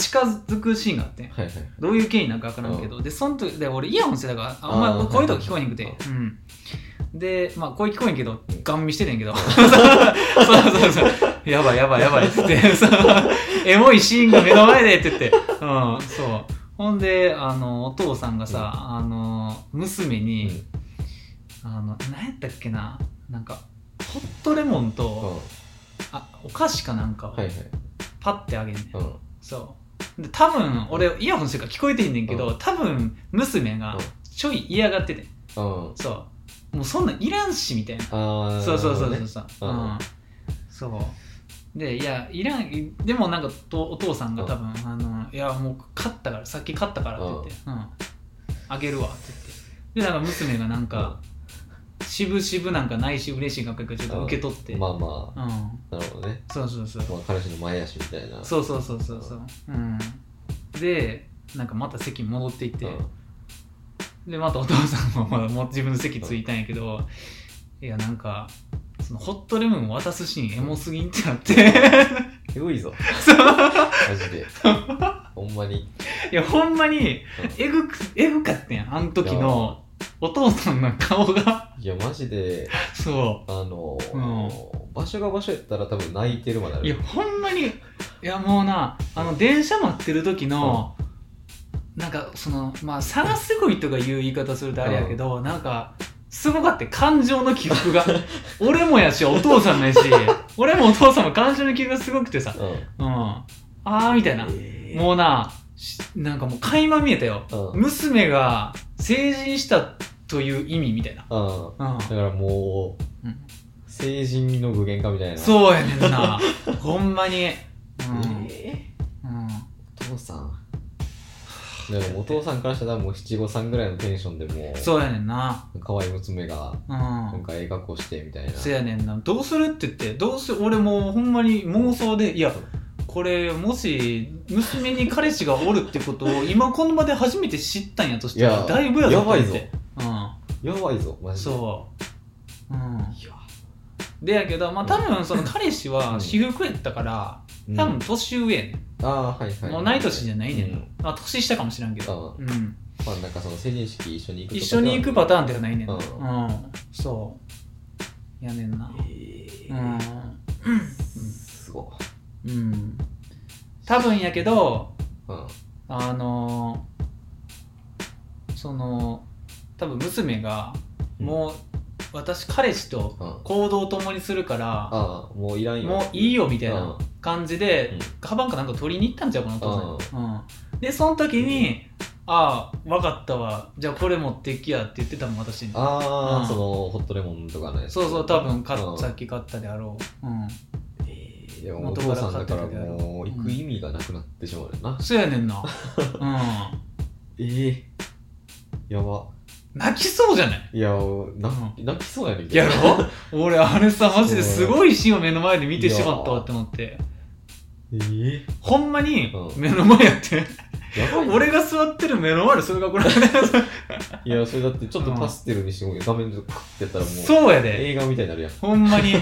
近づくシーンがあってはいはいどういう経緯なんかわからんけど、でその時で俺イヤホンしてたからあんま声とか聞こえへんくて、はいうん。でまあ声聞こえんけどガン見しててんけど。そうそうそうやばいやばいやばいっつって。そう。エモいシーンが目の前でって言って。うんそう。ほんであのお父さんがさ、あの娘に、あの何やったっけななんかホットレモンと、あお菓子かなんかをはいはい。パッてあげんねん。そうで多分俺イヤホンしてるから聞こえてへんねんけど、うん。多分娘がうん。ちょい嫌がってて。うん。そう。もうそんなんいらんしみたいな。ああそうそうそうそうそう、うん。うん。そう。でいやいらん。いでもなんかとお父さんが多分、あのいやもう勝ったからさっき勝ったからって言って、うん。あげるわって言って。でなんか娘がなんか、渋々なんかないし嬉しいかちょっと受け取って、まあまうん。あなるほどね。そうそうそうまあ彼氏の前やしみたいな。そうそうそうそうそう。うん。でなんかまた席に戻っていって、うん。でまたお父さんもまだもう自分の席着いたんやけど、いやなんかそのホットレモンを渡すシーンエモすぎんってなって。えぐいぞ。そう。マジで。ほんまに。いやほんまにえぐくえぐかったやんあの時のお父さんの顔が。いやマジで。そあのー場所が場所やったら多分泣いてるまである。ういやほんまに。いやもうなあの電車待ってる時の、なんかそのまあ差がすごいとかいう言い方するとあれやけど、なんかすごかって感情の起伏が 俺もやしお父さんもやし。俺もお父さんも感情の起伏がすごくてさ。うん。うん。ああみたいな。えー。もうなしなんかもう垣間見えたよ。うん。娘が成人したという意味みたいな、うん。うん。だからもううん。成人の具現化みたいな。うそうやねんな。ほんまに。うん、えうん。ーお父さん。でもお父さんからしたらもう七五三ぐらいのテンションでもうそうやねんな。可愛い娘がうん。なんかええ格好してみたいな。せやねんな。どうするって言ってどうす俺もうほんまに妄想でいやこれもし娘に彼氏がおるってことを今この場で初めて知ったんやとしたらだいぶやぞやばいぞ。って。やばいぞマうんジで。そう。うん。いや。でやけどまあ多分その彼氏はうん。私服やったからうん。多分年上やねああはいはい。んもう同い年じゃないねん。なうん。まあ年下かもしらんけど。うん。まあなんかその成人式一緒に行くとか一緒に行くパターンではないねんな。ううん。そう。やねんな。えうーん。すごうん。多分やけどいうんあのその多分娘がもう私彼氏とうん。行動を共にするからああもういらんよ。もういいよみたいなうん。感じで、うん。カバンかなんか取りに行ったんちゃうかなお父さんに、うん、でその時に「ああ分かったわ。じゃあこれ持ってきや」って言ってたもん私に。ああ、うん。そのホットレモンとかねそうそう多分買っうん。さっき買ったであろう、うん、えーでもお父さんだからもう行く意味がなくなってしまうよな、そうやねんな、うん、ええ。やば。泣きそうじゃない？いやな、う泣きそうやねんけど。やろ？俺あれさマジですごいシーンを目の前で見てしまったわって思って。ええ。ほんまにうん。目の前やって、やばい俺が座ってる目の前でそれがこれ いやそれだってちょっとパステルにしても画面でクッてやったらもうそうやで。映画みたいになるやん。ほんまに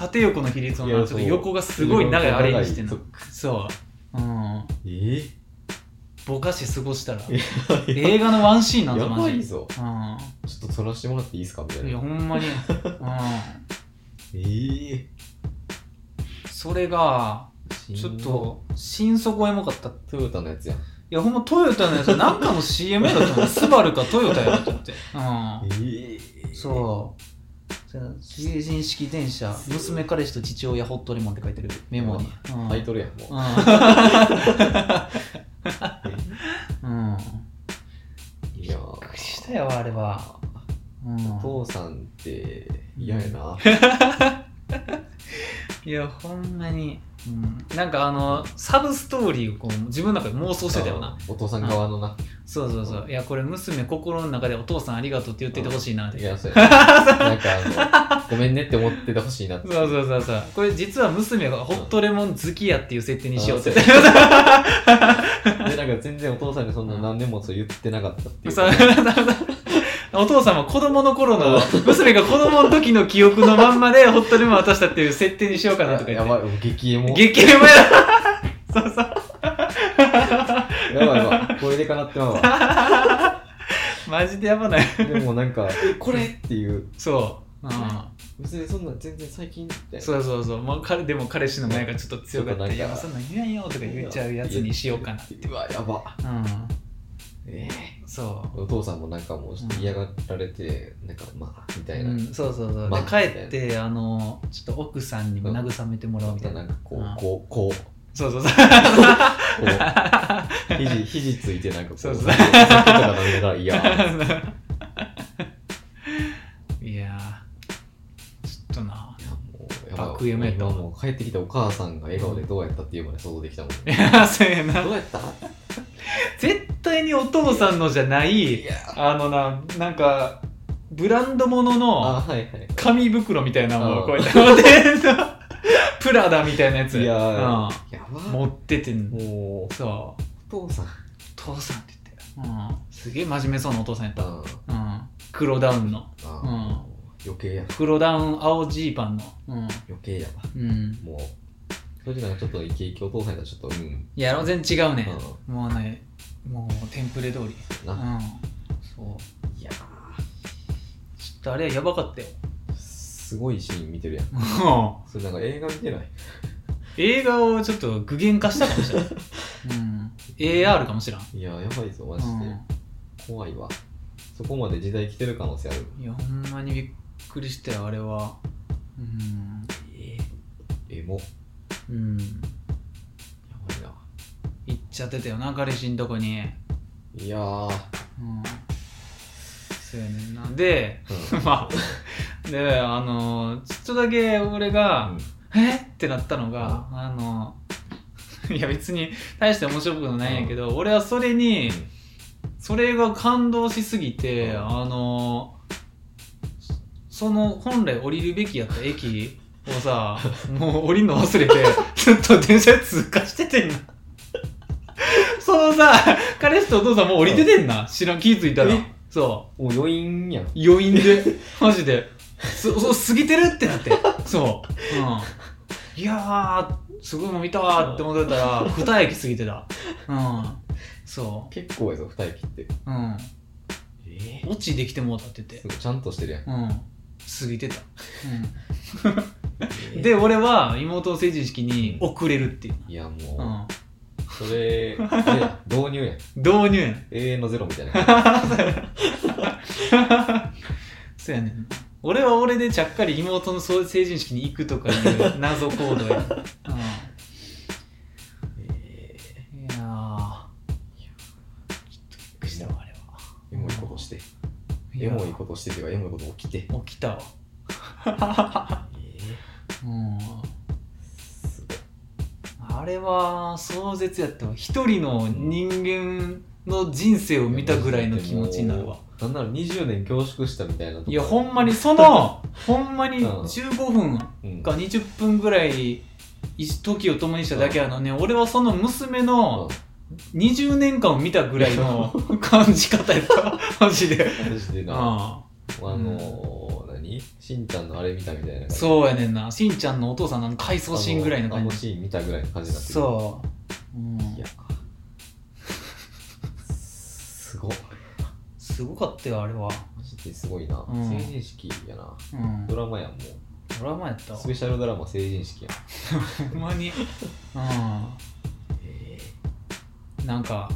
縦横の比率をなちょっと横がすごい長いアレンジしてんの。そう。そう。うん。えぼかし過ごしたら え映画のワンシーンなんやだマジばいぞ。うちょっと撮らせてもらっていいですかみたいんいやな。ほんまに。うん。ええそれがちょっと心底エモかった。いトヨタのやつやん。やほんまトヨタのやつなんかの CM やだと思うスバルかトヨタやと思って。うん。ええそうじゃあ成人式電車娘彼氏と父親ホットレモンって書いてる。メモに、うん。タイトルやんもう。うん、うん、いやびっくりしたよあれは、うん、お父さんって嫌やな、いやほんまに、うん、なんかあのサブストーリーをこう自分の中で妄想してたよな。お父さん側のな。そうそうそう。いやこれ娘心の中でお父さんありがとうって言っててほしいなって。いや そうやな。んかあのごめんねって思っててほしいなって。そうそうそうそう。これ実は娘がホットレモン好きやっていう設定にしようって。う でなんか全然お父さんにそんな何年もそう言ってなかったっていう。そうお父さんも子供の頃の娘が子供の時の記憶のまんまでホットレモン渡したっていう設定にしようかなとか言って。やばい激エモ。激エモや そうそう。やばいやばい。これでかなってまうわ。マジでやばない。でもなんかえこれっていう。そう、うん、別にそんな全然最近ってそうそうそう、まあ、彼でも彼氏の前がちょっと強かった。いやそんなん言わんよとか言っちゃうやつにしようかなって。うわやば。うん。えそーお父さんもなんかもうちょっと嫌がられて、なんかまあみたう、いな、うん、そうそうそう、まあで帰ってあのちょっと奥さんにも慰めてもらおうみたいな、なんかこう、うん。こうこう。そうそうそう。こう。肘肘ついてなんかこう。そうそう。お酒とか飲みながらいや やったもう帰ってきたお母さんが笑顔でどうやったっていうまで想像できたもん、いやそうやな。どうやった？絶対にお父さんのじゃないあのななんかブランド物あの紙袋みたいなのうんをこうやって持って プラダみたいなやつ。いやー、うん。やば。持っててんもうそう。お父さん。父さんって言って、うん、すげえ真面目そうなお父さんやった、あうん、黒ダウンの。あ、うん余計や黒ダウン青ジーパンの。うん、余計やわ。うん、もう。それでなんかちょっとイケイケお父さんやったらちょっとうんいや全然違うね、もうねもうテンプレ通り。な、うん。そう。いやちょっとあれやばかったよ。ーすごいシーン見てるやん。もそれなんか映画見てない？映画をちょっと具現化したかもしれない、うん、AR かもしれん、いややばいぞマジで、う怖いわ。そこまで時代来てる可能性ある。ん、いやほんまにびっくりしたよあれは。うん。えエモ。やうん。ばいな。行っちゃってたよな彼氏んとこに。いやー、うん。そうやねんな。でうん。まあであのちょっとだけ俺が、え？ってなったのが、あのいや別に大して面白くもないんやけど、俺はそれにそれが感動しすぎて、うん。あのその本来降りるべきやった駅をさもう降りるの忘れてずっと電車通過しててんな。そのさ彼氏とお父さんもう降りててんな。知らん気づいたら。え？そう。もう余韻やん。余韻で。マジで。すそう過ぎてるってなって。そう、うん、いやーすごいもん見たわーって思ってたら二駅過ぎてた。うん。そ結構やぞ二駅って。ううん。え？落ちできてもうたってて。ちゃんとしてるやん、うん過ぎてた、うん、で俺は妹の成人式に遅れるっていう、いやもう、うん、それ導入やん。導入やん。永遠のゼロみたいな。そうやねん。俺は俺でちゃっかり妹のそう成人式に行くとかいう謎行動や、え エモいことしててかエモいこと起きて。起きたわ。えうん。ーすごいあれは壮絶やったわ。一人の人間の人生を見たぐらいの気持ちになるわ。もうなんなら20年凝縮したみたいないやほんまにその ほんまにうん。15分うん。か20分ぐらい時を共にしただけやのね俺はその娘の20年間を見たぐらいの 感じ方やった。マジで。マジでな。ああのー、何？しんちゃんのあれ見たみたいなそうやねんな。しんちゃんのお父さんの回想シーンぐらいのあのあの感じシーン見たぐらいの感じになってる。そう、うん、いや。すご。いすごかったよあれは。マジですごいな、うん。成人式やな。うん。ドラマやんもドラマやったスペシャルドラマ成人式やん。ほんまに。うえんなんか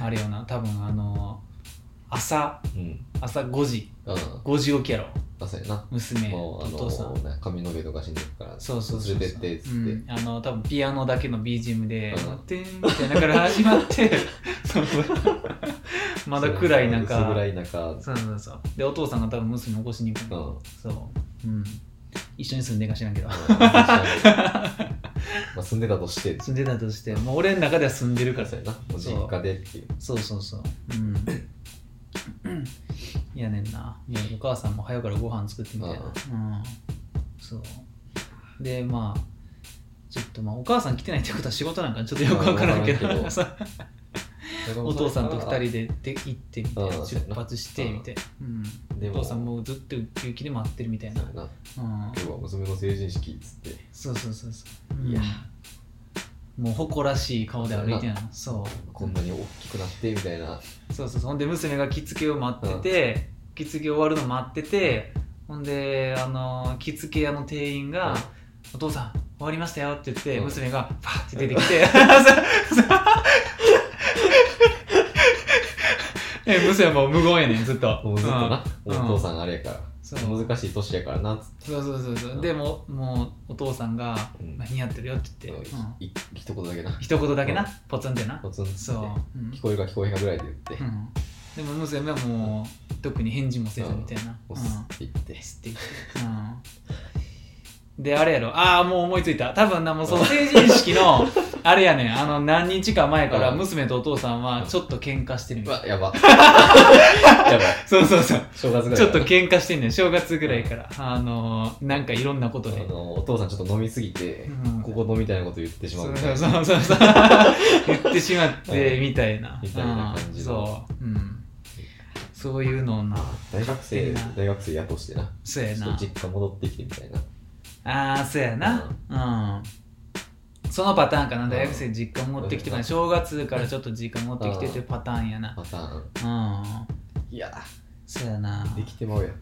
あれよな多分あの朝えうん。朝5時。うん。5時起きやろ。朝やな。娘もうあお父さん。のね髪の毛とか死んでるからそうそうそうそう。連れてってっつって、うん、あの多分ピアノだけの BGM でうん「待ってん」みたいなから始まってそう まだ暗い中。薄暗い中。そうそうそう。でお父さんが多分娘起こしに行くうん。のそう。うん一緒に住んでんか知らんけど。まあ住んでたとして。住んでたとして。もう俺の中では住んでるからそうやな。実家でっていう。そうそうそう。うん。いやねんな。もうお母さんも早からご飯作ってみたいな。うん。そう。でまあちょっとまあお母さん来てないってことは仕事なんかちょっとよくわからんけど。ま お父さんと二人でで行ってみたいな。うん出発してみたいな、うん、お父さんもうずっとウキウキで待ってるみたいな。な。うん。今日は娘の成人式っつって。そうそうそうそう、うんいや。もう誇らしい顔で歩いてんの。そうこんなに大きくなってみたいな。そうそうそう。ほんで娘が着付けを待ってて、着付け終わるの待っててほんであの着付け屋の店員がうん「お父さん終わりましたよ」って言って、うん。娘がパッて出てきて え娘はもう無言やねんずっと。もうずっとな、うん。お父さんあれやから、そう難しい年やからな。っつってそうそうそう。そうでももうお父さんが「うん。何やってるよ」って言って、うん。い一言だけな。一言だけな、うん。ポツンってな。ポツンってそう、うん。聞こえるか聞こえへんかぐらいで言って、うん。でも娘はもう特に返事もせずみたいな、押すって言って、すって言って、うん、であれやろ。ああもう思いついた。多分なもうその成人式の あれやねん。あの何日か前からうん。娘とお父さんはちょっと喧嘩してるみたいうわやば。やばい。そうそうそう。正月ぐらいちょっと喧嘩してんねん。正月ぐらいから。あのーなんかいろんなことで。あのお父さんちょっと飲みすぎて、うん。ここのみたいなこと言ってしまそううみたいな。そうそうそう 言ってしまってみたいな。みたいな感じの。うんそう、うん、そういうのをな大学生大学生やとしてな。そうやな。ちょっと実家戻ってきてみたいなああそうやな。うん。そのパターンかな。大学生実家持ってきてうん。正月からちょっと実家持ってきてってパターンやな。パターン。うん。いやそうやな。できてまうやん。う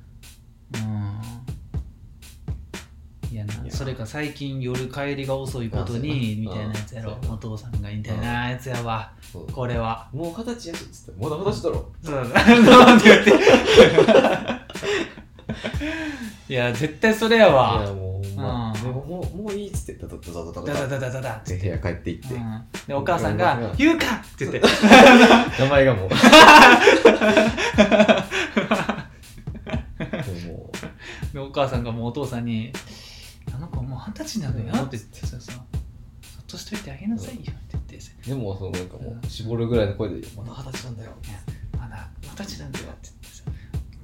ん。いやな。それか最近夜帰りが遅いことにみたいなやつやろ。お父さんがみたいなやつやわ。これは。もう二十歳やしっつってまだ二十歳だろ。そうだな。んて言っていや絶対それやいわやもうももういいっつってダダダダダダ。ダダダダダってで部屋帰っていって。うん。でお母さんがうん「言うか!」って言って。名前がもう。でもでお母さんがもうお父さんに「あの子もう二十歳なのよ」って言ってそう。そうそっとしといてあげなさいよって言ってさ。でもそのなんかもう絞るぐらいの声で「まだ二十歳なんだよ。まだ二十歳なんだよって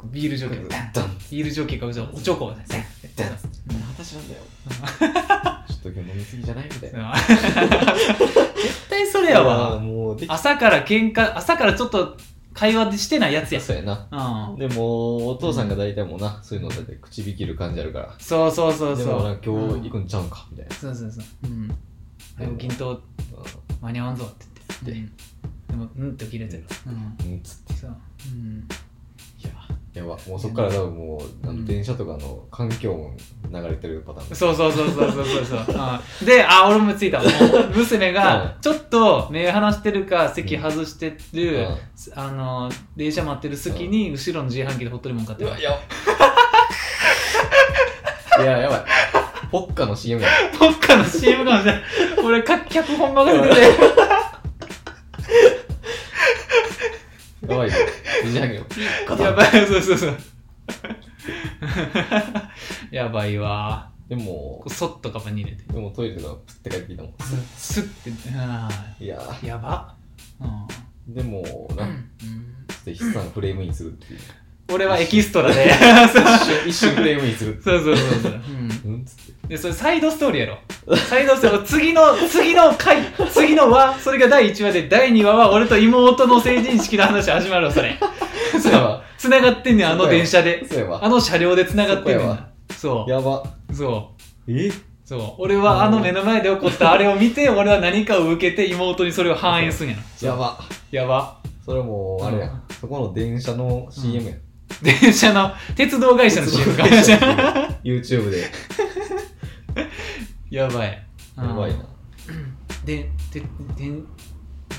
ビールジョッキダン。ビールジョッキかおちょおちょこダンうんまだ二十歳なんだよ。ちょっと今日飲みすぎじゃないみたいな。絶対それやいわ朝から喧嘩朝からちょっと会話してないやつや。そうやな。うん。でもお父さんが大体もうなそういうのだって口引きる感じあるから。そうそうそうそう。でも今うん日行くんちゃうんかみたいな。そうそうそう。うん。でも均等間に合わんぞって言って、うん、でもうんって切れてる。うん。うん。うんつって。そう。うん。いやばもうそっから多分もううん電車とかの環境音流れてるパターンそうそうそうそうそうそうう、ん、であ俺もついた娘がちょっと目離してるか席外してる、うんあの電車待ってる隙に後ろの自販機でホットリモン買ってるやいや、やばい。ポッカの CM や。ポッカの CM かもしれない。俺、脚本任せてて。やばい やばい、そうそうそう。やばいわ。でも、そっとカバンに入れて。でもトイレがプッて帰ってきたもん。スッて、あいやーやば。うん。ーでも、な、ちょうんっと筆さんフレームインするっていう。俺はエキストラで。一瞬、一瞬フレームインするそうそうそうそう。うん。で、それサイドストーリーやろ。サイドストーリー。次の、次の回、次の話、それが第1話で、第2話は俺と妹の成人式の話始まるわ、それ。そうやわ。繋がってんねん、あの電車で。そうやわ。あの車両で繋がってんねんそこやば。う。そう。え？そう。俺はあの目の前で起こったあれを見て、俺は何かを受けて妹にそれを反映すんやな。やば。やば。それもう、あれやうん。そこの電車の CM や。電車の、鉄道会社の CM か。YouTube で。やばい。やばいな。で、で、で、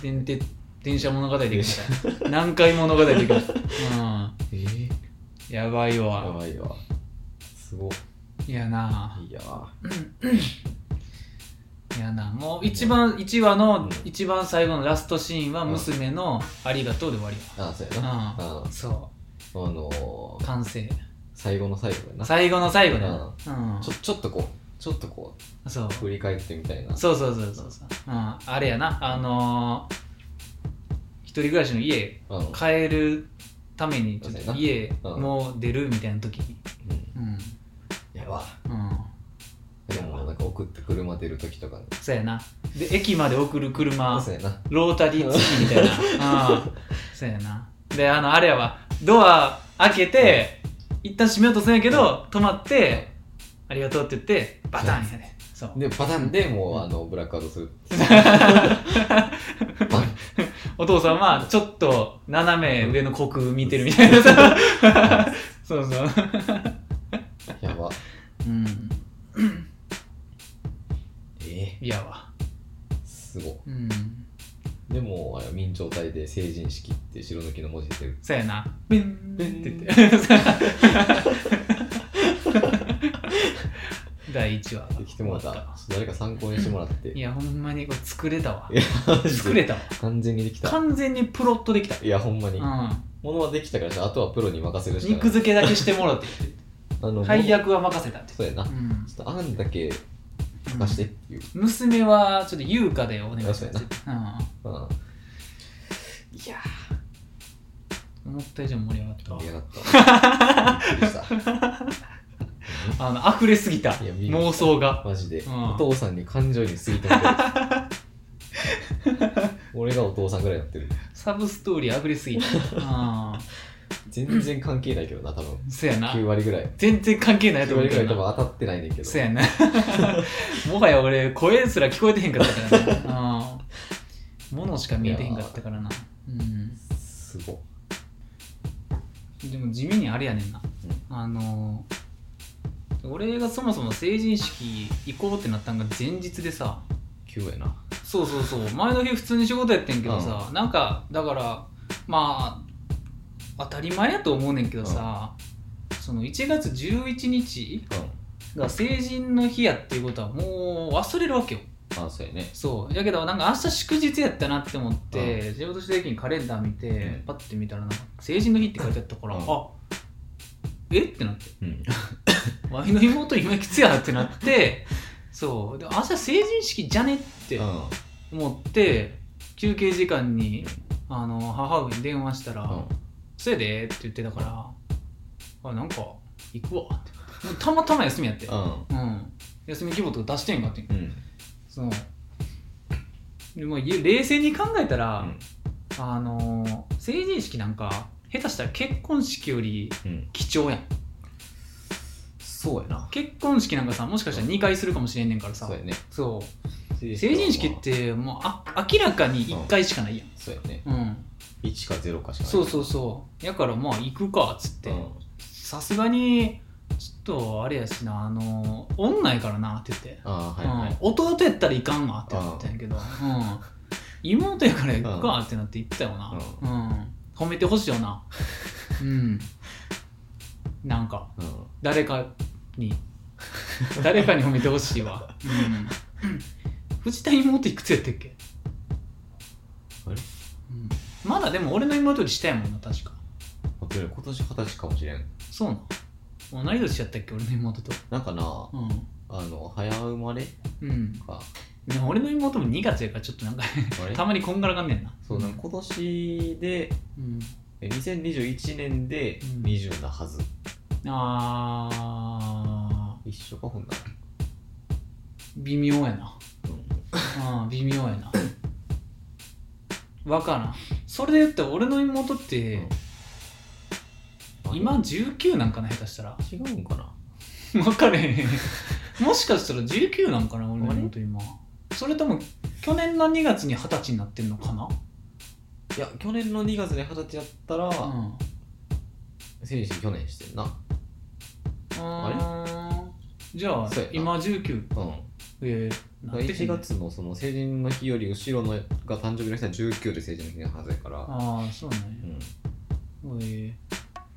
で、で、電車物語できました。何回物語できました。えーうん。やばいやわ。ばいわ。すごいやな。い。いや いやな。もう一番、一話うのん一番最後のラストシーンは娘のありがとうで終わりああ、そうやな。うん。そあのう。ー、完成。最後の最後やな。最後の最後だよ。うんちょ、ちょっとこう、ちょっとこそうう、。振り返ってみたいな。そうそうそうそうそう。うん。あれやな。あのー、一人暮らしの家うん。帰るためにちょっと家うんもう出るみたいな時に。うんうん。やば。うん。でも、なんか送って車出るときとかに。そうやな。で、駅まで送る車、そうやな。ロータリー付きみたいな。うん。そうやな。で、あの、あれやわ。ドア開けて、一旦閉めようとするんやけど、止まって、ありがとうって言って、バタンやね。そう。で、パターンでもう、あの、ブラックアウトする。お父さんは、ちょっと斜め上の国見てるみたいなさ。そうそう。やば。うん。えいやわ。ー、すご。うん。でも、明朝体で成人式って白抜きの文字出てる。そうやな。ビンビンって言って。第1話。できてもらった。誰か参考にしてもらって。いや、ほんまにこれ作れたわ作れたわ。完全にできた。完全にプロットできた。いや、ほんまに。うものはできたから、あとはプロに任せるん。しかない。肉付けだけしてもらって。あの配役は任せたって。そうやな。ちょうん。っと案だけ書かしてっていう。娘はちょっと優香でお願いします。ううん。うん。いや思った以上に盛り上がった盛り上がっ た。あの、溢れすぎた。妄想が。マジで、うんお父さんに感情に過ぎてもら俺がお父さんぐらいになってる。サブストーリー溢れすぎた。うん。全然関係ないけどな、多分。そやな9。割ぐらい。全然関係ない9と思う割ぐらい。多分当たってないねんけど。そやな。もはや俺、声すら聞こえてへんかったからな。うん。ものしか見えてへんかったからな。うん。すご。でも地味にあれやねんな。あの俺がそもそも成人式行こうってなったんが前日でさ、9やな。そうそうそう、前の日普通に仕事やってんけどさ、なんか、だから、まあ、当たり前やと思うねんけどさ、その1月11日うが成人の日やっていうことはもう忘れるわけよ。ん。あ、そうやね。そう。やけど、なんか明日祝日やったなって思って、仕事した時にカレンダー見て、うんパッて見たら、な成人の日って書いてあったから、うんあえ？ってなって。うん。ワイの妹今きつやってなって、そう。で、明日成人式じゃねってうん。思って、休憩時間に、あの、母上に電話したら、うんそやで？って言ってたから、あ、なんか、行くわって。たまたま休みやって。うん。うん。休み希望とか出してんかって。うん。そう。でも、い冷静に考えたら、うんあのー成人式なんか、下手したら結婚式よりうん。貴重やん。そうやな。結婚式なんかさ、もしかしたら2回するかもしれんねんからさ。そうやね。そう。成成人式っ、てもうあ明らかに1回しかないやん。そうやね。うん。1か0かしかない。そうそうそう。やからまあ行くかっつって。うん。さすがに、ちょっとあれやしな、あの、女やからなって言って。ああ、はいはい。うん、弟やったらいかんわってなったんやけど、うん、妹やから行くかってなって言ったよな。ううん。褒めてほしいよな。うん。なんか、うん。誰かに誰かに褒めてほしいわうん藤田妹いくつやったっけ？あれ？うん。まだでも俺の妹より下やもんな確か。今年二十歳かもしれん。そうなん同い年やったっけ俺の妹と？なんかなうあの早生まれ？んうん。か。でも俺の妹も2月やからちょっとなんかあれ？たまにこんがらがんねんな。そうなんか今年でうん。え2021年でうん。20なはず、あー。一緒かほんなら。微妙やなうん微妙やな。わからん。それで言ったら俺の妹って、うん。今19なんかな下手したら。違うんかな。分かれへん。もしかしたら19なんかな俺の妹今。それとも去年の2月に20歳になってんのかな？いや去年の2月で二十歳やったら、うん。成人式去年してんな。あれ？じゃあそうやな。今19うんえー、なってへんね。1月のその成人の日より後ろのが誕生日の人は19で成人の日のはずやから。ああそうなんうん。や、え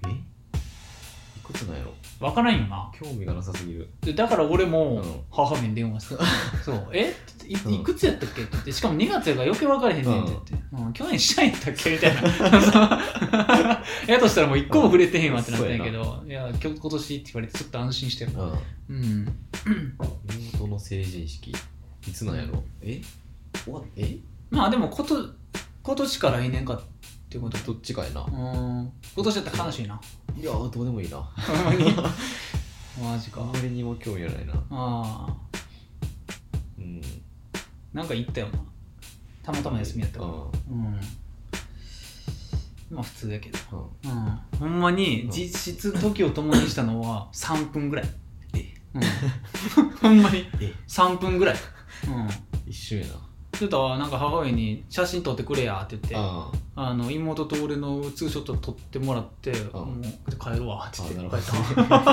え？いくつなんやろ？ー、分からんよな。興味がなさすぎる。でだから俺もうん母親に電話して「そう。え？いう。んいくつやったっけ?」って。言ってしかも2月やから余計分かれへんねんって言って「うん。去年したんやったっけ?」みたいな。やとしたらもう一個も触れてへんわってなったんやけど「いや今日今年」って言われてちょっと安心してる。うん。うん。妹の成人式いつなんやろ？え？終わえ？まあでもこと今年か来年か。っていうこと。どっちかやな。うん。今年だったら悲しいな。いやどうでもいいな。ほんまに？マジか。あんまりにも興味はないな。ああうん。なんか言ったよな。たまたま休みやったから。ううん。まあ普通やけど。んうん。うん。ほんまにうん。実質時を共にしたのは3分ぐらい。うん。ほんまに。え。3分ぐらい。うん。一瞬やなちょっとなんか母親に写真撮ってくれやって言ってああ。の妹と俺のツーショット撮ってもらってんもうで帰るわって言って帰った。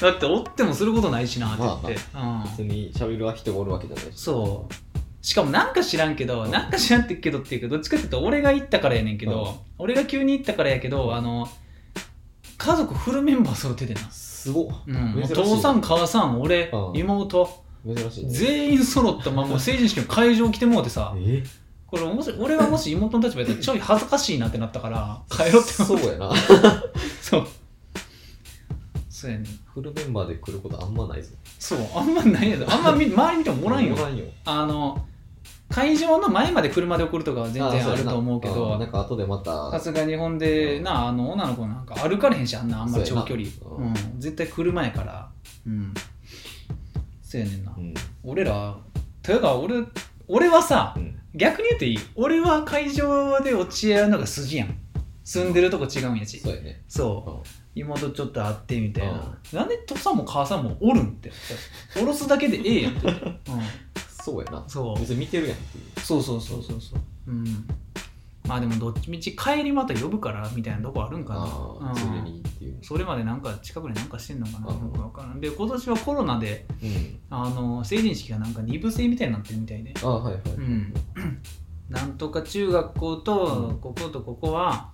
だっておってもすることないしなって言って、うん。別に喋る人がおるわけじゃないし。そう。しかもなんか知らんけど、うんなんか知らんってけどっていうかどっちかっていうと俺が行ったからやねんけど、うん。俺が急に行ったからやけどあの家族フルメンバー揃っててな、すごっ。うん、父さん母さん俺、うん。妹珍しいね。全員揃ったまま成人式の会場来てもうてさえ？これもし俺はもし妹の立場やったらちょい恥ずかしいなってなったから帰ろうってそうやな。そう。そうやね。んフルメンバーで来ることあんまないぞ。そうあんまないやつあんま見周り見てもおらんよ。あの会場の前まで車で送るとかは全然あると思うけあどなんか後でまさたすがにほんで、うん。なあの女の子なんか歩かれへんしあんなあんま長距離。そううん、絶対車やから。うんそうやねんな、うん。俺らというか俺俺はさうん。逆に言っていい。俺は会場で落ち合うのが筋やん。住んでるとこ違うんやし。そうやね。そう。妹ちょっと会ってみたいな、うなんで父さんも母さんもおるんって。おろすだけでええやんって、うん、そうやな。そう。別に見てるやんっていう。そうそうそうそうそう。うんまあでもどっちみち帰りまた呼ぶからみたいなとこあるんかな。うん。ああついでにっていう。それまでなんか近くでなんかしてんのかなうんよくわからん。で今年はコロナでうん。あの成人式がなんか二部制みたいになってるみたいで。ああはいはい。うん。なんとか中学校とうん。こことここは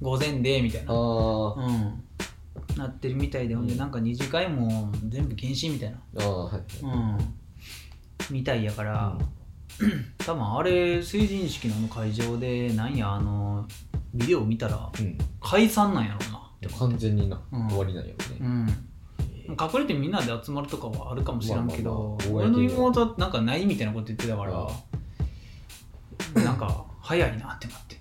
午前でみたいな。ああうん。なってるみたいで。ほんでうん。なんか二次会も全部禁止みたいな。ああはいうん。みたいやから、多分あれ成人式のあの会場でなんやあのビデオ見たらうん。解散なんやろうな。完全になうん。終わりなんやろうね。ん。隠れてみんなで集まるとかはあるかもしらんけど、まあまあまあ俺の妹はなんかないみたいなこと言ってたから、なんか早いなってなって。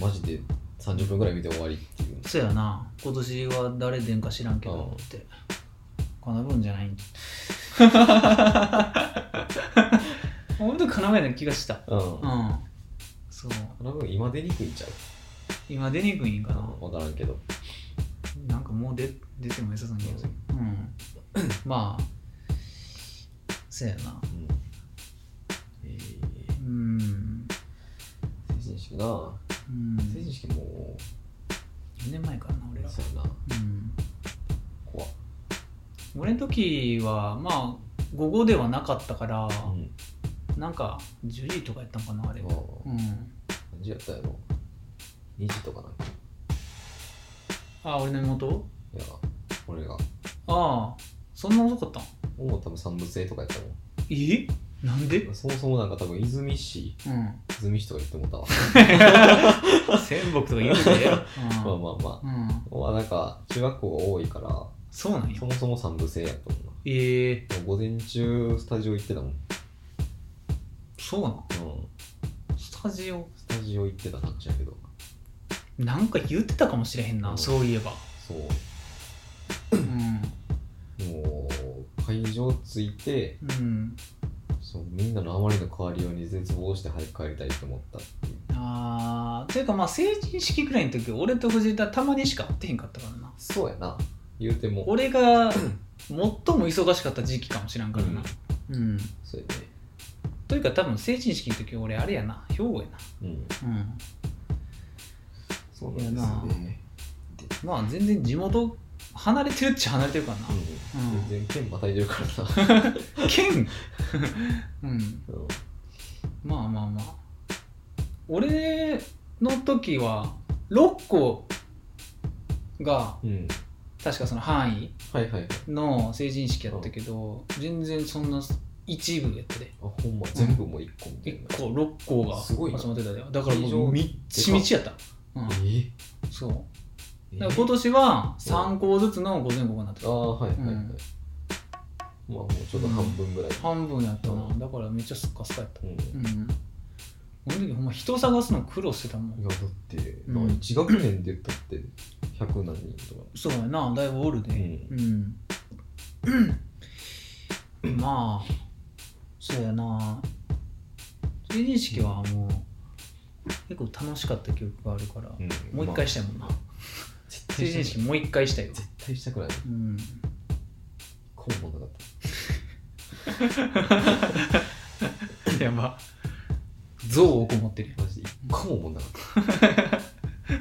マジで30分ぐらい見て終わりっていう。そやな。今年は誰出んか知らんけどって。かなぶんじゃないん本当にかなぶやな気がした。うん。うん。そう。今出にくいんちゃう？今出にくいんかな、分からんけど。なんかもう出出ても良さそうな気がする。うん。まあそうやな。うん。えー。うん。成人式な。うん。成人式も4年前からな俺らそうやな。うん。怖っ俺の時はまあ午後ではなかったから、うんなんか10時とかやったんかなあれ。ああ。うん。何時やったやろ。2時とかなんか。あ俺の妹？いや俺が。ああ。そんな遅かったん？もう多分三部制とかやったもえ？なんで？んそもそもなんか多分泉市うん。泉市とか言ってもうたわ。仙北とか言うて、うん、まあまあまうん、あまあなんか中学校が多いからそうなんや。そもそも三部制やったもんな。ええ。もう午前中スタジオ行ってたもん、そうなん？スタジオ。スタジオ行ってた感じやけど。なんか言ってたかもしれへんな、うん。そういえば。そう。うん。もう会場着いてうん。そうみんなのあまりの変わりように絶望して早く帰りたいと思ったっていう。あーというかまあ成人式ぐらいの時俺と藤田たまにしか会ってへんかったからな。そうやな。言うても。俺が最も忙しかった時期かもしらんからな。うん、そうやねというか多分成人式の時俺あれやな兵庫やうん。なうん。そうなんですね。まあ全然地元離れてるっちゃ離れてるからな。うん。うん。全然県またいでるからな。県？うん。う。んまあまあまあ。俺の時は6個がうん。確かその範囲はいはいはい。の成人式やったけど、全然そんな一部やったであほんま。全部もう一個みたい1な個6個がすごいな。集まってたで。だからもうみっちみちやった、うん、え？そう。え？だから今年は3校ずつの午前午後になってた。ああはいはいはい、うん。まあもうちょっと半分ぐらい、半分やったな、うん。だからめっちゃスッカスカやった。うん。うん。この時ほんま人探すの苦労してたもん。いやだって、うん。な1学年で言ったって100何人とか。そうやな。だいぶおるで。うん、まあそうやな。成人式はもう結構楽しかった記憶があるから、うん。もう一回したいもんな、絶成人式もう一回したいよ絶対したくない。うん。こうもなかった。やば。象をこもってる。よマジで。一個も思んなかっ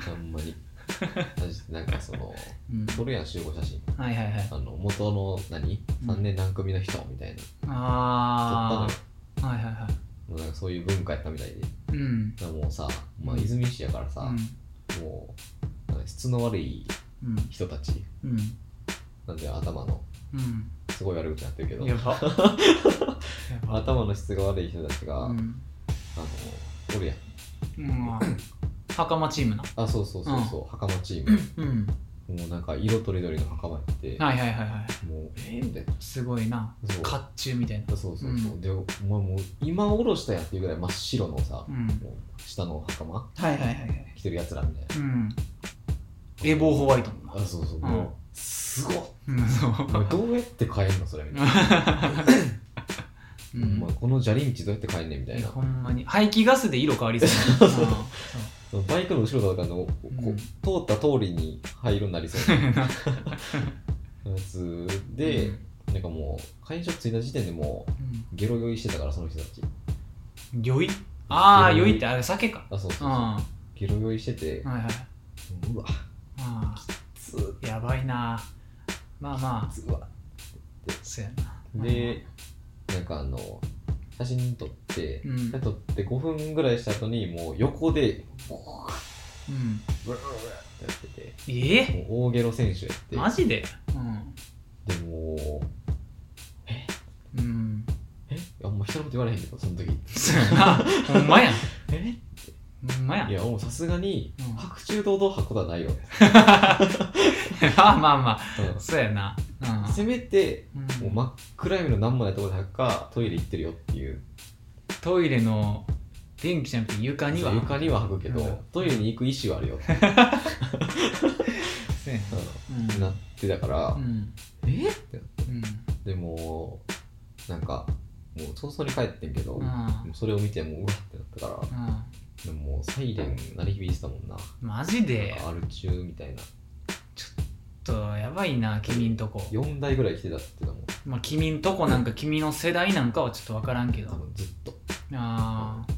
た。あんまりなんかそのうん。撮るやん集合写真。はいはいはい。あの元の何？うん。3年何組の人みたいな。撮ったのあはいはいはい。もうなんかそういう文化やったみたいで。うん。だからもうさ、まあ、うん泉市やからさ、うん。もうなんか質の悪いうん。人たち。うん。なんで頭の。うん。すごい悪口になってるけど。やば。やば。頭の質が悪い人たちが、あのうんおるやん。うん袴チームな。あそうそうそうそう、袴チーム。うん。もうなんか色とりどりの袴やって、はいはいはいはい。もうえー、みたいなすごいな。そう。甲冑みたいな。そうそうそう、うん。でお前もう今おろしたやんっていうぐらい真っ白のさ、うん。もう下の袴はいはいはいはい。着てるやつらみたいな。うん。エボーホワイトもな。あそうそう、うん。もうすごっ。うんそう。お前どうやって買えんのそれみたいな、うん。お前この砂利道どうやって買えんねんみたいな。ほんまに。排気ガスで色変わりそう。や なうんそのバイクの後ろとかのこう、うん。通った通りに灰色になりそう。なやつで、なんかもう会場着いた時点でもううん。ゲロ酔いしてたからその人たち。酔い？ああ酔い。ってあれ酒か。あそうそうそう、うん。はゲロ酔いしててい、はい。うわ。あつー。ーやばいな。まあまあ。つー。わ。そうやな。でなんかあの写真撮って、うん。撮って5分ぐらいした後にもう横でブーってやっててえ？もう大ゲロ選手やって。マジで？でもうん。うん。え？あんま人のこと言われへんけどその時。ほんまやん。え？ほんまや。んいやもうさすがにうん。白昼堂々吐くことはないよ、まあまあまあ。うん。そうやな。うん。せめてうん。もう真っ暗闇の何もないところで吐くかトイレ行ってるよっていう。トイレの電気じゃなくて床には。床には吐くけど、うん。トイレに行く意思はあるよ。って、そうやな。うん。なってたから、うん。え？ってなって。うん。でもなんかもう早々に帰ってんけど、うん。もうそれを見てもううわってなったから。うんでももうサイレン鳴り響いてたもんな。マジで？アル中みたいな。ちょっとやばいな君んとこ。4台ぐらい来てたって言ってたもん。まあ君んとこなんか君の世代なんかはちょっと分からんけど。多分ずっと。あー。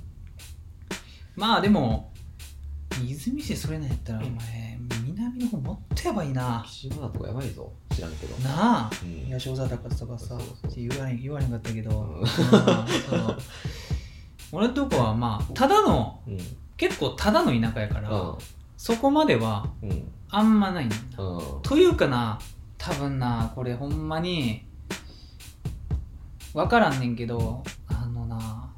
まあでも泉市それなんやったらお前南の方もっとやばいな。岸和田とかやばいぞ。知らんけど。なあ。うん。東大阪とかさそうそう言われん言われんかったけど、うん俺のとこはまあただのうん。結構ただの田舎やから、うん。そこまではうん。あんまないんだ。うん。というかな多分なこれほんまに分からんねんけどあのな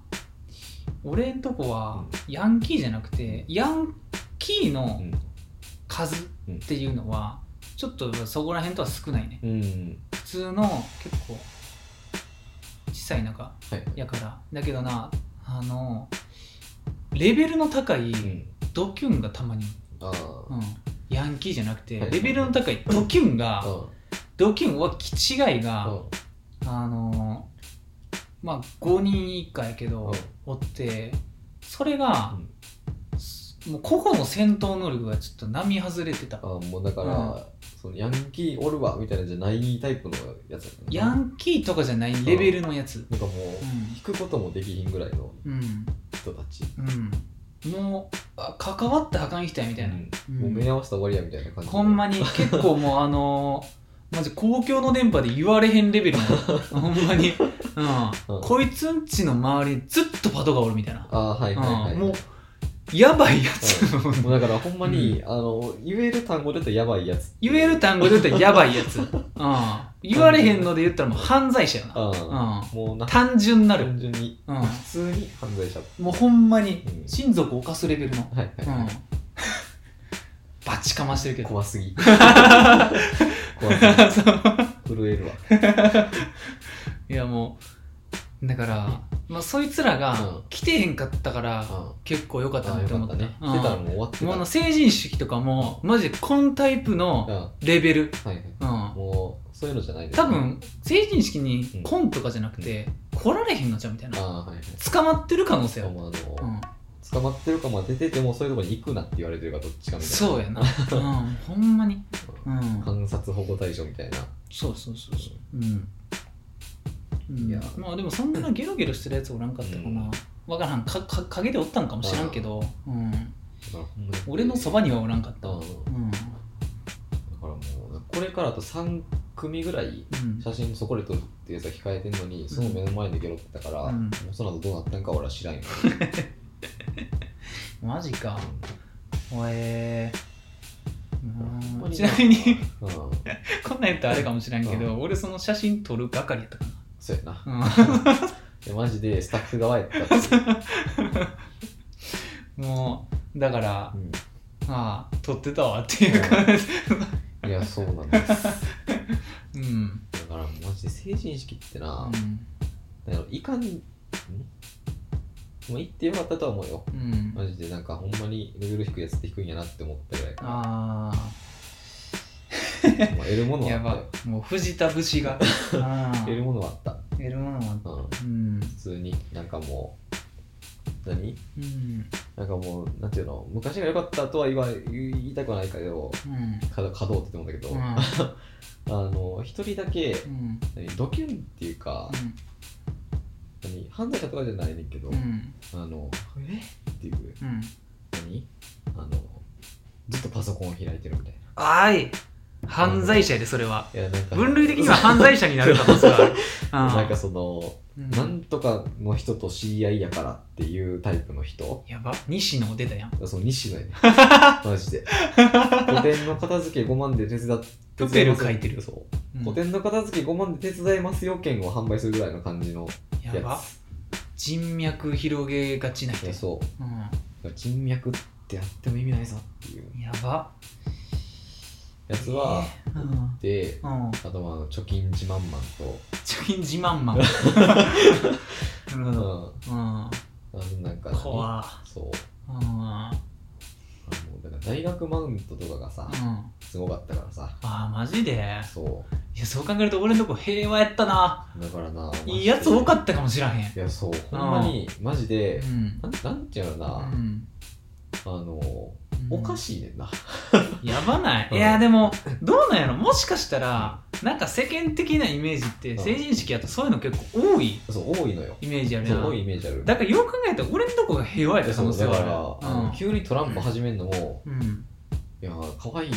俺んとこはヤンキーじゃなくてヤンキーうのん。数っていうのはちょっとそこら辺とは少ないね。うん。普通の結構小さい中はい。やから。だけどなあのレベルの高いうん。ドキュンがたまに、あうん、ヤンキーじゃなくてはいレベルの高いドキュンがあうん。ドキュンは気違いがうん。あのまあ5人以下やけどうん。おってそれがもう個々の戦闘能力がちょっと並外れてた。あもうだから、うんそのヤンキーおるわみたいなんじゃないタイプのやつだねヤンキーとかじゃないレベルのやつ。なんかもう、うん引くこともできひんぐらいのうん。人たち。うん。もうあ関わってあかん人やみたいな、うん。うん。もう目合わせたら終わりやみたいな感じほんまに結構もうあのー、マジ公共の電波で言われへんレベルの ほんまに、うん。うん。こいつんちの周りにずっとパトがおるみたいな、ああはいはいはい、うん。もうやばいやつ、もうだからほんまに、あの言える単語で言ったらやばいやつ。言える単語で言ったらやばいやつ、うん、言われへんので言ったらもう犯罪者よな、ああ、もうな。単純なる、単純に。うん、普通に犯罪者。もうほんまにうん。親族を犯すレベルの、はいはい、うん、バチかましてるけど。怖すぎ。怖すぎ震えるわいやもうだから、まあ、そいつらがうん。来てへんかったからあ結構良かったあなって思ったね。うん来てたらもう終わってた。成人式とかもマジでこのタイプうん。のはレベル、いはい。うん、もうそういうのじゃないです多分成人式にうん。コンとかじゃなくて来られへんのちゃうみたいな。捕まってる可能性ある、もうあの、うん、捕まってるかも出ててもそういうところに行くなって言われてるかどっちかみたいな。そうやな、うん、ほんまに、うん、観察保護対象みたいな。そうそうそうそう。うん。うんいやまあでもそんなゲロゲロしてるやつおらんかったかな、うん。わからん。かか陰でおったんかもしらんけど、うん、俺のそばにはおらんかった。わうん。うん。だからもうこれからあと3組ぐらいうん。写真そこで撮るっていうやつが控えてんのにその目の前でゲロってたから、うん。もうその後どうなったんか俺は知らんよ、マジか。おえー。うんほんまにちなみにうん、こんなん言ったらあれかもしれんけど、俺その写真撮る係やったかそうやな。な、いやマジでスタッフ側やったって。いう、うん、もうだからうん。ああ撮ってたわっていう感じいやそうなんです。うん。だからマジで成人式ってな、うん。なんかいかんん？もう行ってよかったとは思うよ。うん。マジでなんかほんまにレベル低いやつって低いんやなって思ったぐらいかあああ得るものはやばあったよもう藤田節が。得るものはあった。得るものはうん。うん。普通になんかもう何？うん。なんかもうなんていうの？昔が良かったとは言わ言いたくはないけどうん。か稼働って言ってもんだけど、うん。あの一人だけうん。何？ドキュンっていうか、何？犯罪者とかじゃないねんけど、うん。あのえ？っていううん。何？あのずっとパソコンを開いてるみたいあい犯罪者やでそれは。ないやなんか。分類的には犯罪者になる可能性がある。なんかその、うん。なんとかの人と知り合いやからっていうタイプの人。やば。西野出たやん。その西野やね マジで。古典の片付け5万で手伝ってプペル書いてる。そう。うん。古典の片付け5万で手伝いますよ券を販売するぐらいの感じのややば。人脈広げがちな人そう。ん。う人脈ってやっても意味ないぞっていう。やばやつは、えーうん。でうん。あとはあの貯金自慢マンと、貯金自慢マン。なるほうん、ど。うん。あのなんか何怖。っそう。うん。あのだから大学マウントとかがさ、うん。すごかったからさ。あーマジで？そいやそう考えると俺のとこ平和やったな。うだからないいいやつ多かっったかもしらへん。いやそう。ほんまにマジでうん。なんなんていうのかな、うん。あのおかしいねんな、やばない、うん。いやでもどうなんやろ？もしかしたらなんか世間的なイメージってうん。成人式やとそういうの結構多いそう多いのよ。イメージあるやん。多いイメージある。だからよく考えたら俺のとこが平和やった可能性はだから、急にトランプ始めるのも、るいや可愛い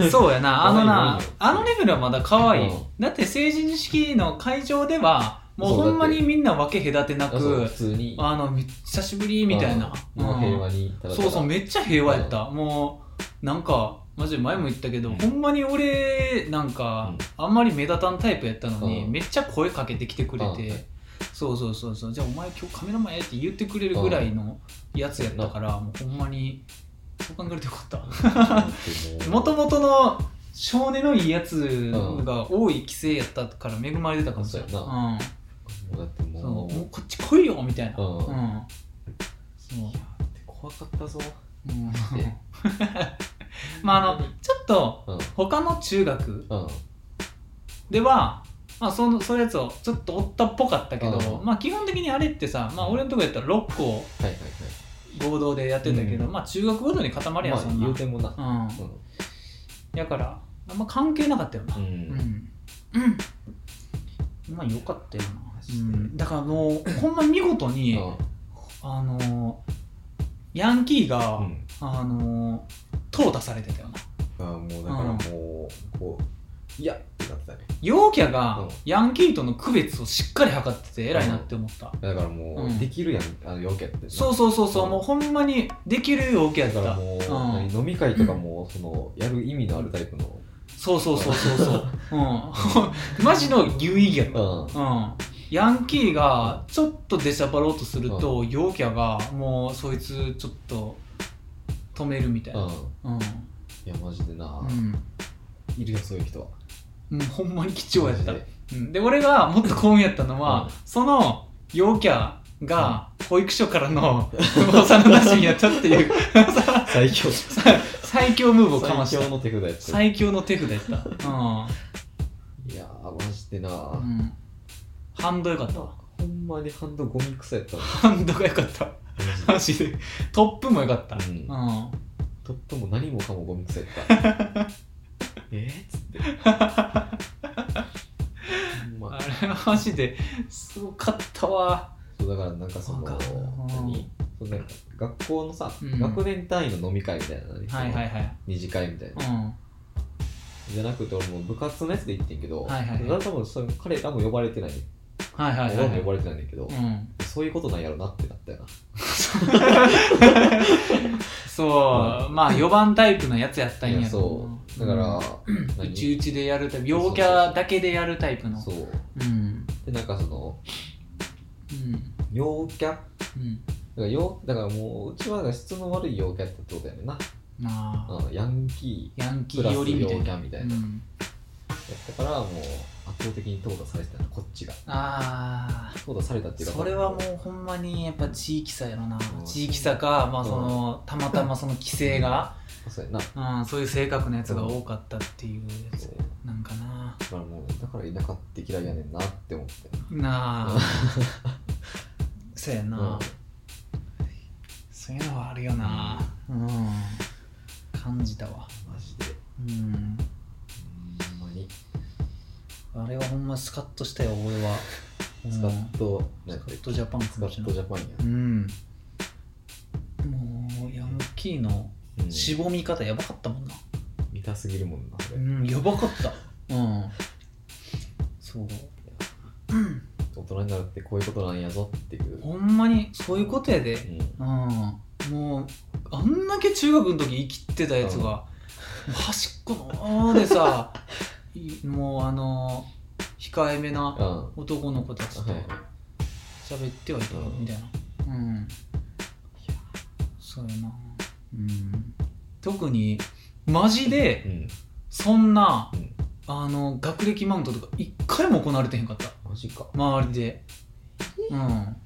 うんそうやな。あのなあのレベルはまだ可愛い、うん。だって成人式の会場ではもうほんまにみんな分け隔てなく普通に。あのめ久しぶりみたいな、うん。もう平和にそうそうめっちゃ平和やった、もうなんかマジで前も言ったけど、うん。ほんまに俺なんか、あんまり目立たんタイプやったのに、うん。めっちゃ声かけてきてくれて、そうそうそうそう。じゃあお前今日カメラマンやって言ってくれるぐらいのやつやったから、もうほんまにそう考えるとよかった。もともとの少年のいいやつが多い規制やったから恵まれてたかもしれない、そうんだってそう。もうもうこっち来いよみたいな、うん。そう。怖かったぞ。うん。で まああのちょっとうん。他の中学うん。では、まあ、そのそういうやつをちょっとおったっぽかったけど、うん。まあ基本的にあれってさ、まあ、俺のとこやったら6校はいはい合同でやってたけど、うん。まあ中学ごとに固まりやそんな、言うてもな。うん。やからあんま関係なかったよな。うん、ううんん。うん。まあよかったよな、うん、だからもうほんま見事に、うん。あのヤンキーが、うん。あの淘汰されてたよな。あもうだからもう、こういやってなってたね。陽キャがうん。ヤンキーとの区別をしっかり測ってて偉いなって思った、だからもう、うん。できるやんあの陽キャってそうそうそうそう、うん。もうほんまにできる陽キャやった。だからもう、飲み会とかもそのやる意味のあるタイプの。そうそうそうそうそう、うん、マジの有意義やった、うん。うん、ヤンキーがちょっと出しゃばろうとすると、陽キャがもうそいつちょっと止めるみたいな、うん。うん。いやマジでな、うん。いるよそういう人は。もうほんまに貴重やった。で。うん、で俺がもっと幸運やったのは、うん。その陽キャが保育所からの幼なじみやったっていう。最強。最強ムーブをかました。最強の手札やった。最強の手札やった。いやーマジでな、うん、うん、ハンドよかったわ。ほんまにハンドゴミ臭やったわ。ハンドがよかった。ママジで。トップもよかった。うん。プも何もかもゴミ臭やった。えー？っつって。ほんま。あれはマジですごかったわ。そうだからなんかそのわかる。うん。何そのなんか学校のさ、うん。学年単位の飲み会みたいなのにはいはいはい。二次会みたいな。うん。じゃなくて俺もう部活のやつで行ってんけど、はいはいはい。だから多分それ彼らも呼ばれてない、はいはいはい。はい俺も呼ばれてないんだけど、うん。そういうことなんやろなってなったよな。そう、まあ4番タイプのやつやったんやいやそう。だから、う何？ちうちでやるタイプ陽キャだけでやるタイプの。そう。うん。でなんかそのうん。陽キャ？だかうんら陽だからもううちは質の悪い陽キャってことやねんな、まあ。うん、ヤンキヤンキーープラス陽寄りみたいな。みたいな、やうん。ったからもう圧倒的に淘汰されてたなこっちが。ああ淘汰されたっていうかそれはもうほんまにやっぱ地域差やろな。うん地域差か、まあ、そのたまたまその規制が、そうやな。うん、そういう性格のやつが多かったっていうやつなんかな。だからもうだから田舎って嫌いやねんなって思って。なあ。そうやな、うん。そういうのはあるよな。うん。感じたわ。マジで。うんあれはほんまスカッとしたよ俺は。スカッとスカなんかッとジャパンスカッと。ジャパンや。うん。もうヤンキーのうん。しぼみ方やばかったもんな。見たすぎるもんなうんやばかった。うん。そう。大人になるってこういうことなんやぞっていう、ほんまにそういうことやで。うん。うん。もうあんだけ中学の時生きてたやつが、端っこの方でさいもうあの控えめなうん。男の子たちとはい。喋ってはいたうんみたいな。うん。そうやな。うん。特にマジでうんそんなうん。あの学歴マウントとか一回も行われてへんかった。マジか。周りで。うん。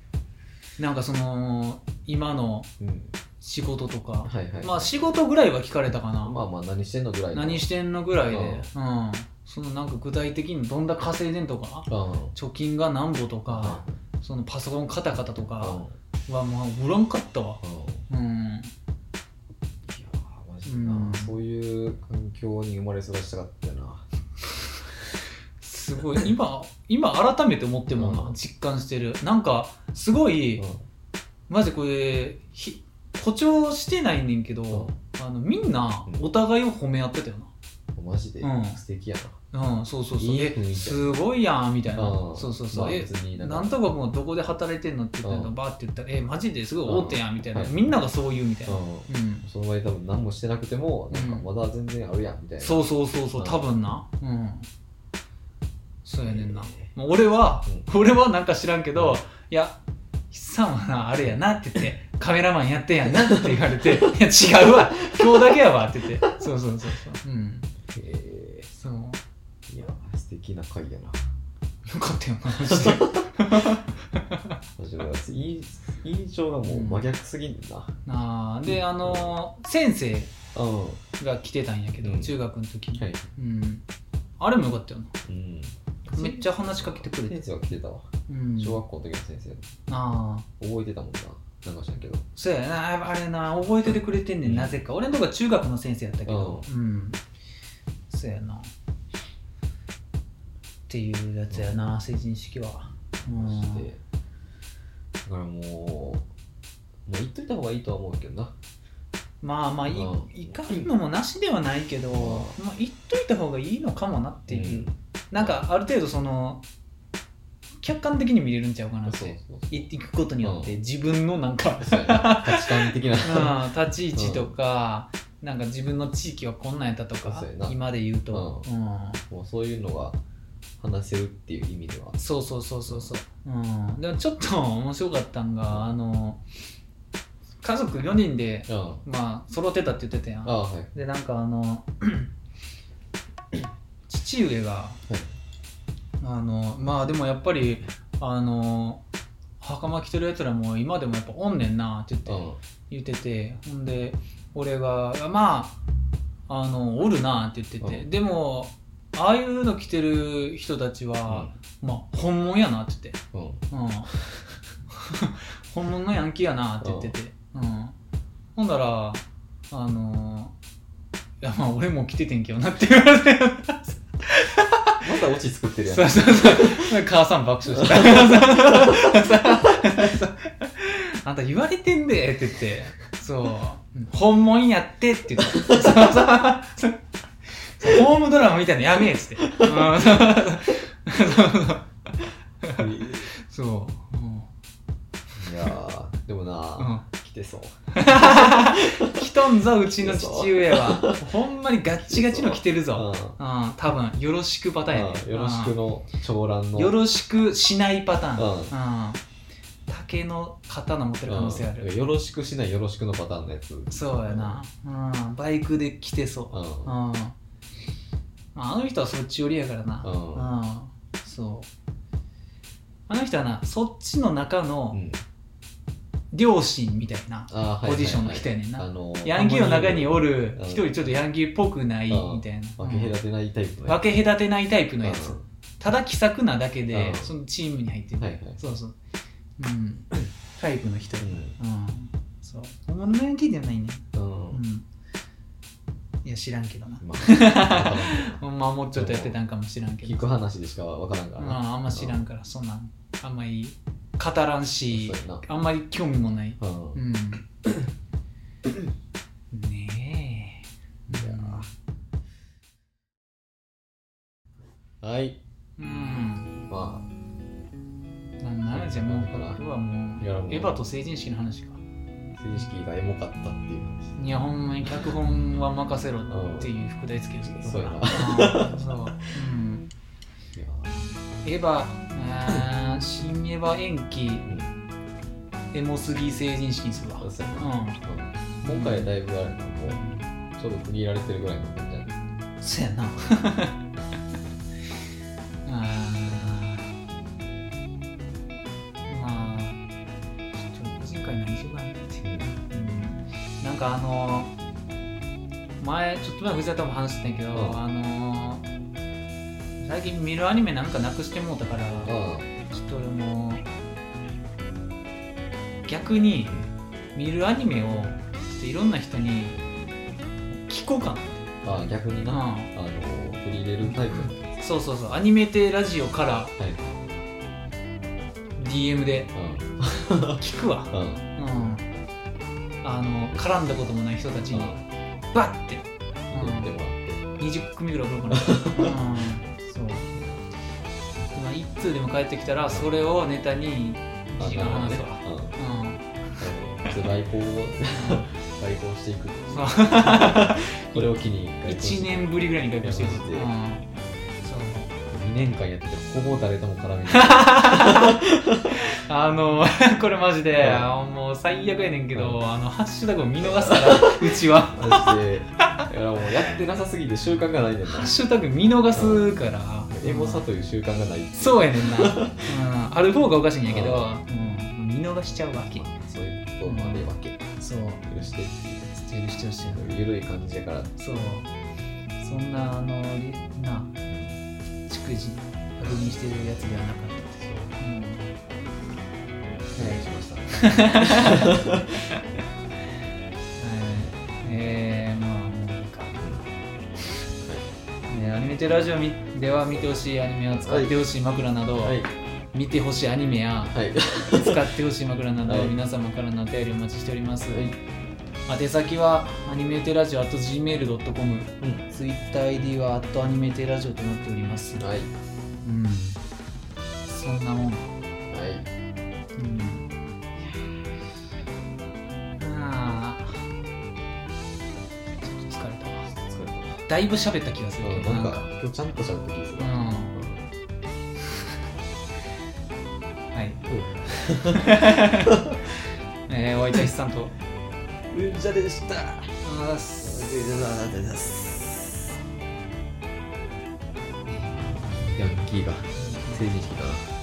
なんかその今のうん。仕事とか。はいはい。まあ仕事ぐらいは聞かれたかな、まあまあ何してんのぐらいの。何してんのぐらいで、ううんそのなんか具体的にどんだけ稼いでんとかうん貯金がなんぼとか、はそのパソコンカタカタといかうんはまあおらんかったわ。うんうん。いやーマジでな、うん。そういう環境に生まれ育ちたかったよな。すごい。今今改めて思ってもな、うん。実感してる。なんかすごい、マジこれひ誇張してないねんけど、うん。あのみんなうん。お互いを褒め合ってたよな、うんマジでうん素敵やうん、そうそうそう。いいえ雰囲気すごいやんみたいな。うんそうそうそう。まあなんとかもどこで働いてんのって言ったら、うんバーって言ったら、え、マジですごい大手やんみたいな。はいみんながそう言うみたいな。ううん。んその場合多分何もしてなくてもなんかまだ全然あるやんみたいなそうそうそうそう、うん多分な。うん。そうやねんな。えもう俺は、う俺はなんか知らんけど、うんいや、筆さんはな、あれやなって言って、カメラマンやってんやなって言われて、いや、違うわ、今日だけやわって言って、そうそうそうそう。うん。えそう。ーいや素敵な回やなよかったよな、マジで。マジでい印象がもう真逆すぎんななあで、あのー先生うんはが来てたんやけど、うん中学の時に。いうん。あれもよかったよな。うんめっちゃ話しかけてくれて。先生は来てたわうん。小学校の時の先生ああ。覚えてたもんななんか知らんけどそうやな、あれな、覚えててくれてんねん、なぜか。俺のとこは中学の先生やったけど、うん。そうやな。っていうやつやな、成人式は。うん。だからもうもう言っといた方がいいとは思うけどな。まあまあいい、うん。いかんのもなしではないけど、まあ、言っといた方がいいのかもなっていう、うん。なんかある程度その客観的に見れるんちゃうかなって。そうそうそう。い行くことによって。自分のなんか、価値観的な。うん、立ち位置とか、なんか自分の地域はこんなんやったとか今で言うと、うん。もうそういうのが話せるっていう意味では。そうそうそうそうそう、うん、でもちょっと面白かったんがあの家族4人であまあ揃ってたって言ってたやん。はい。でなんかあの 父上が、あのまあでもやっぱりあの袴着てるやつらも今でもやっぱおんねんなって言って、うん。言っててほんで俺が「まああのおるな」って言ってて、うん。でもああいうの着てる人たちは、まあ本物やなって言って、うん。うん、本物のヤンキーやなって言ってて、うん、ほんだらあのいやまあ俺も着ててんけどなって言われてまたオチ作ってるやん。そうそうそう。母さん爆笑した あんた言われてんでって言って。そう。本物やってって言って。そうそうホームドラマみたいなのやめえっつって。うん。そう。いやーでもな、うん。来てそう。着 とんぞうちの父上は。ほんまにガッチガチの着てるぞ。うん。うん多分よろしくパターンやね。うんよろしくの長蘭の。うんよろしくしないパターン。うん。うん。竹の刀持ってる可能性ある。うん。よろしくしないよろしくのパターンのやつ。そうやな、うん、バイクで来てそう、うん。うん。あの人はそっち寄りやからな、うん。うん。そう。あの人はなそっちの中のうん両親みたいなポジションの人やねんな。あのヤンキーの中におるうん一人ちょっとヤンキーっぽくないうんみたいな、分け隔てないタイプ分け隔てないタイプのやつ、うん。ただ気さくなだけで、うん。そのチームに入ってる、はいはい。そうそう、うん、タイプの人、ううん。んそう。本物のヤンキーではないね。うん。うん。いや知らんけどな。まあほん まもうちょっとやってたんかもしらんけど。聞く話でしか分からんからなまああんま知らんからそんなんあんまり語らんしそうやな。あんまり興味もない。うん。うん。ねえ。いやはい。うん。まなんならじゃあもう僕はもういやもう。エヴァと成人式の話か。あ成人式がエモかったっていう。話いやほんまに脚本は任せろっていう副題付けですけど。そうやな。うんそう。うんエヴァ新エヴァ延期。うんエモすぎ成人式にするわ。そうんうん。今回はだいぶあれなもうちょうど区切られてるぐらいの感じやねそやな。あー。まあちょっと個人会何しようかななんかあの前ちょっと前藤田とも話してたんやけど、うん。あの最近見るアニメなんかなくしてもうたからあちょっと俺も逆に見るアニメをちょっといろんな人に聞こうかな。ああ逆にな、うん。あの取り入れるタイプ。そうそうそう。アニメテラジオからはい。DM でうん。聞くわ、うん。うん、あの絡んだこともない人たちにバッて、言ってもらって。うん、20組ぐらい送ろうかな。うんそう今一通でも帰ってきたらそれをネタに1時間話すわあうん。来訪を 来訪していく。これを機に外交し1年ぶりぐらいに外交してるいやマジでうん。そう。2年間やっててほぼ誰とも絡みない。あのこれマジで、はいあもう最悪やねんけど、うあのハッシュタグを見逃すからうちは。マジで。だからもうやってなさすぎて習慣がないねんな。ハッシュタグ見逃すから、エゴサという習慣がないそうやねんな、うん、ある方がおかしいんやけど、うん、見逃しちゃうわけ。そういうことまでわけ。そう。許してってしてるしてるしいう緩い感じやから。そう。そんなあのりな逐次確認してるやつではなかった。う。ん。お願いしました。はい。えー、アニメテラジオみでは見てほしいアニメや使ってほしい枕など、はい。見てほしいアニメやはい。使ってほしい 枕など、はい。皆様からのお便りお待ちしております、はい。宛先はアニメテラジオ at gmail.com うん。ツイッター ID は at アニメテラジオとなっております。はい。うん。そんなもん。はい。うんだいぶ喋った気がするうんなんか今日ちゃんと喋った気がする。うん。はい。えー、お相手は筆さんと。うんじゃでした。あーす。ヤンキーが成人式だな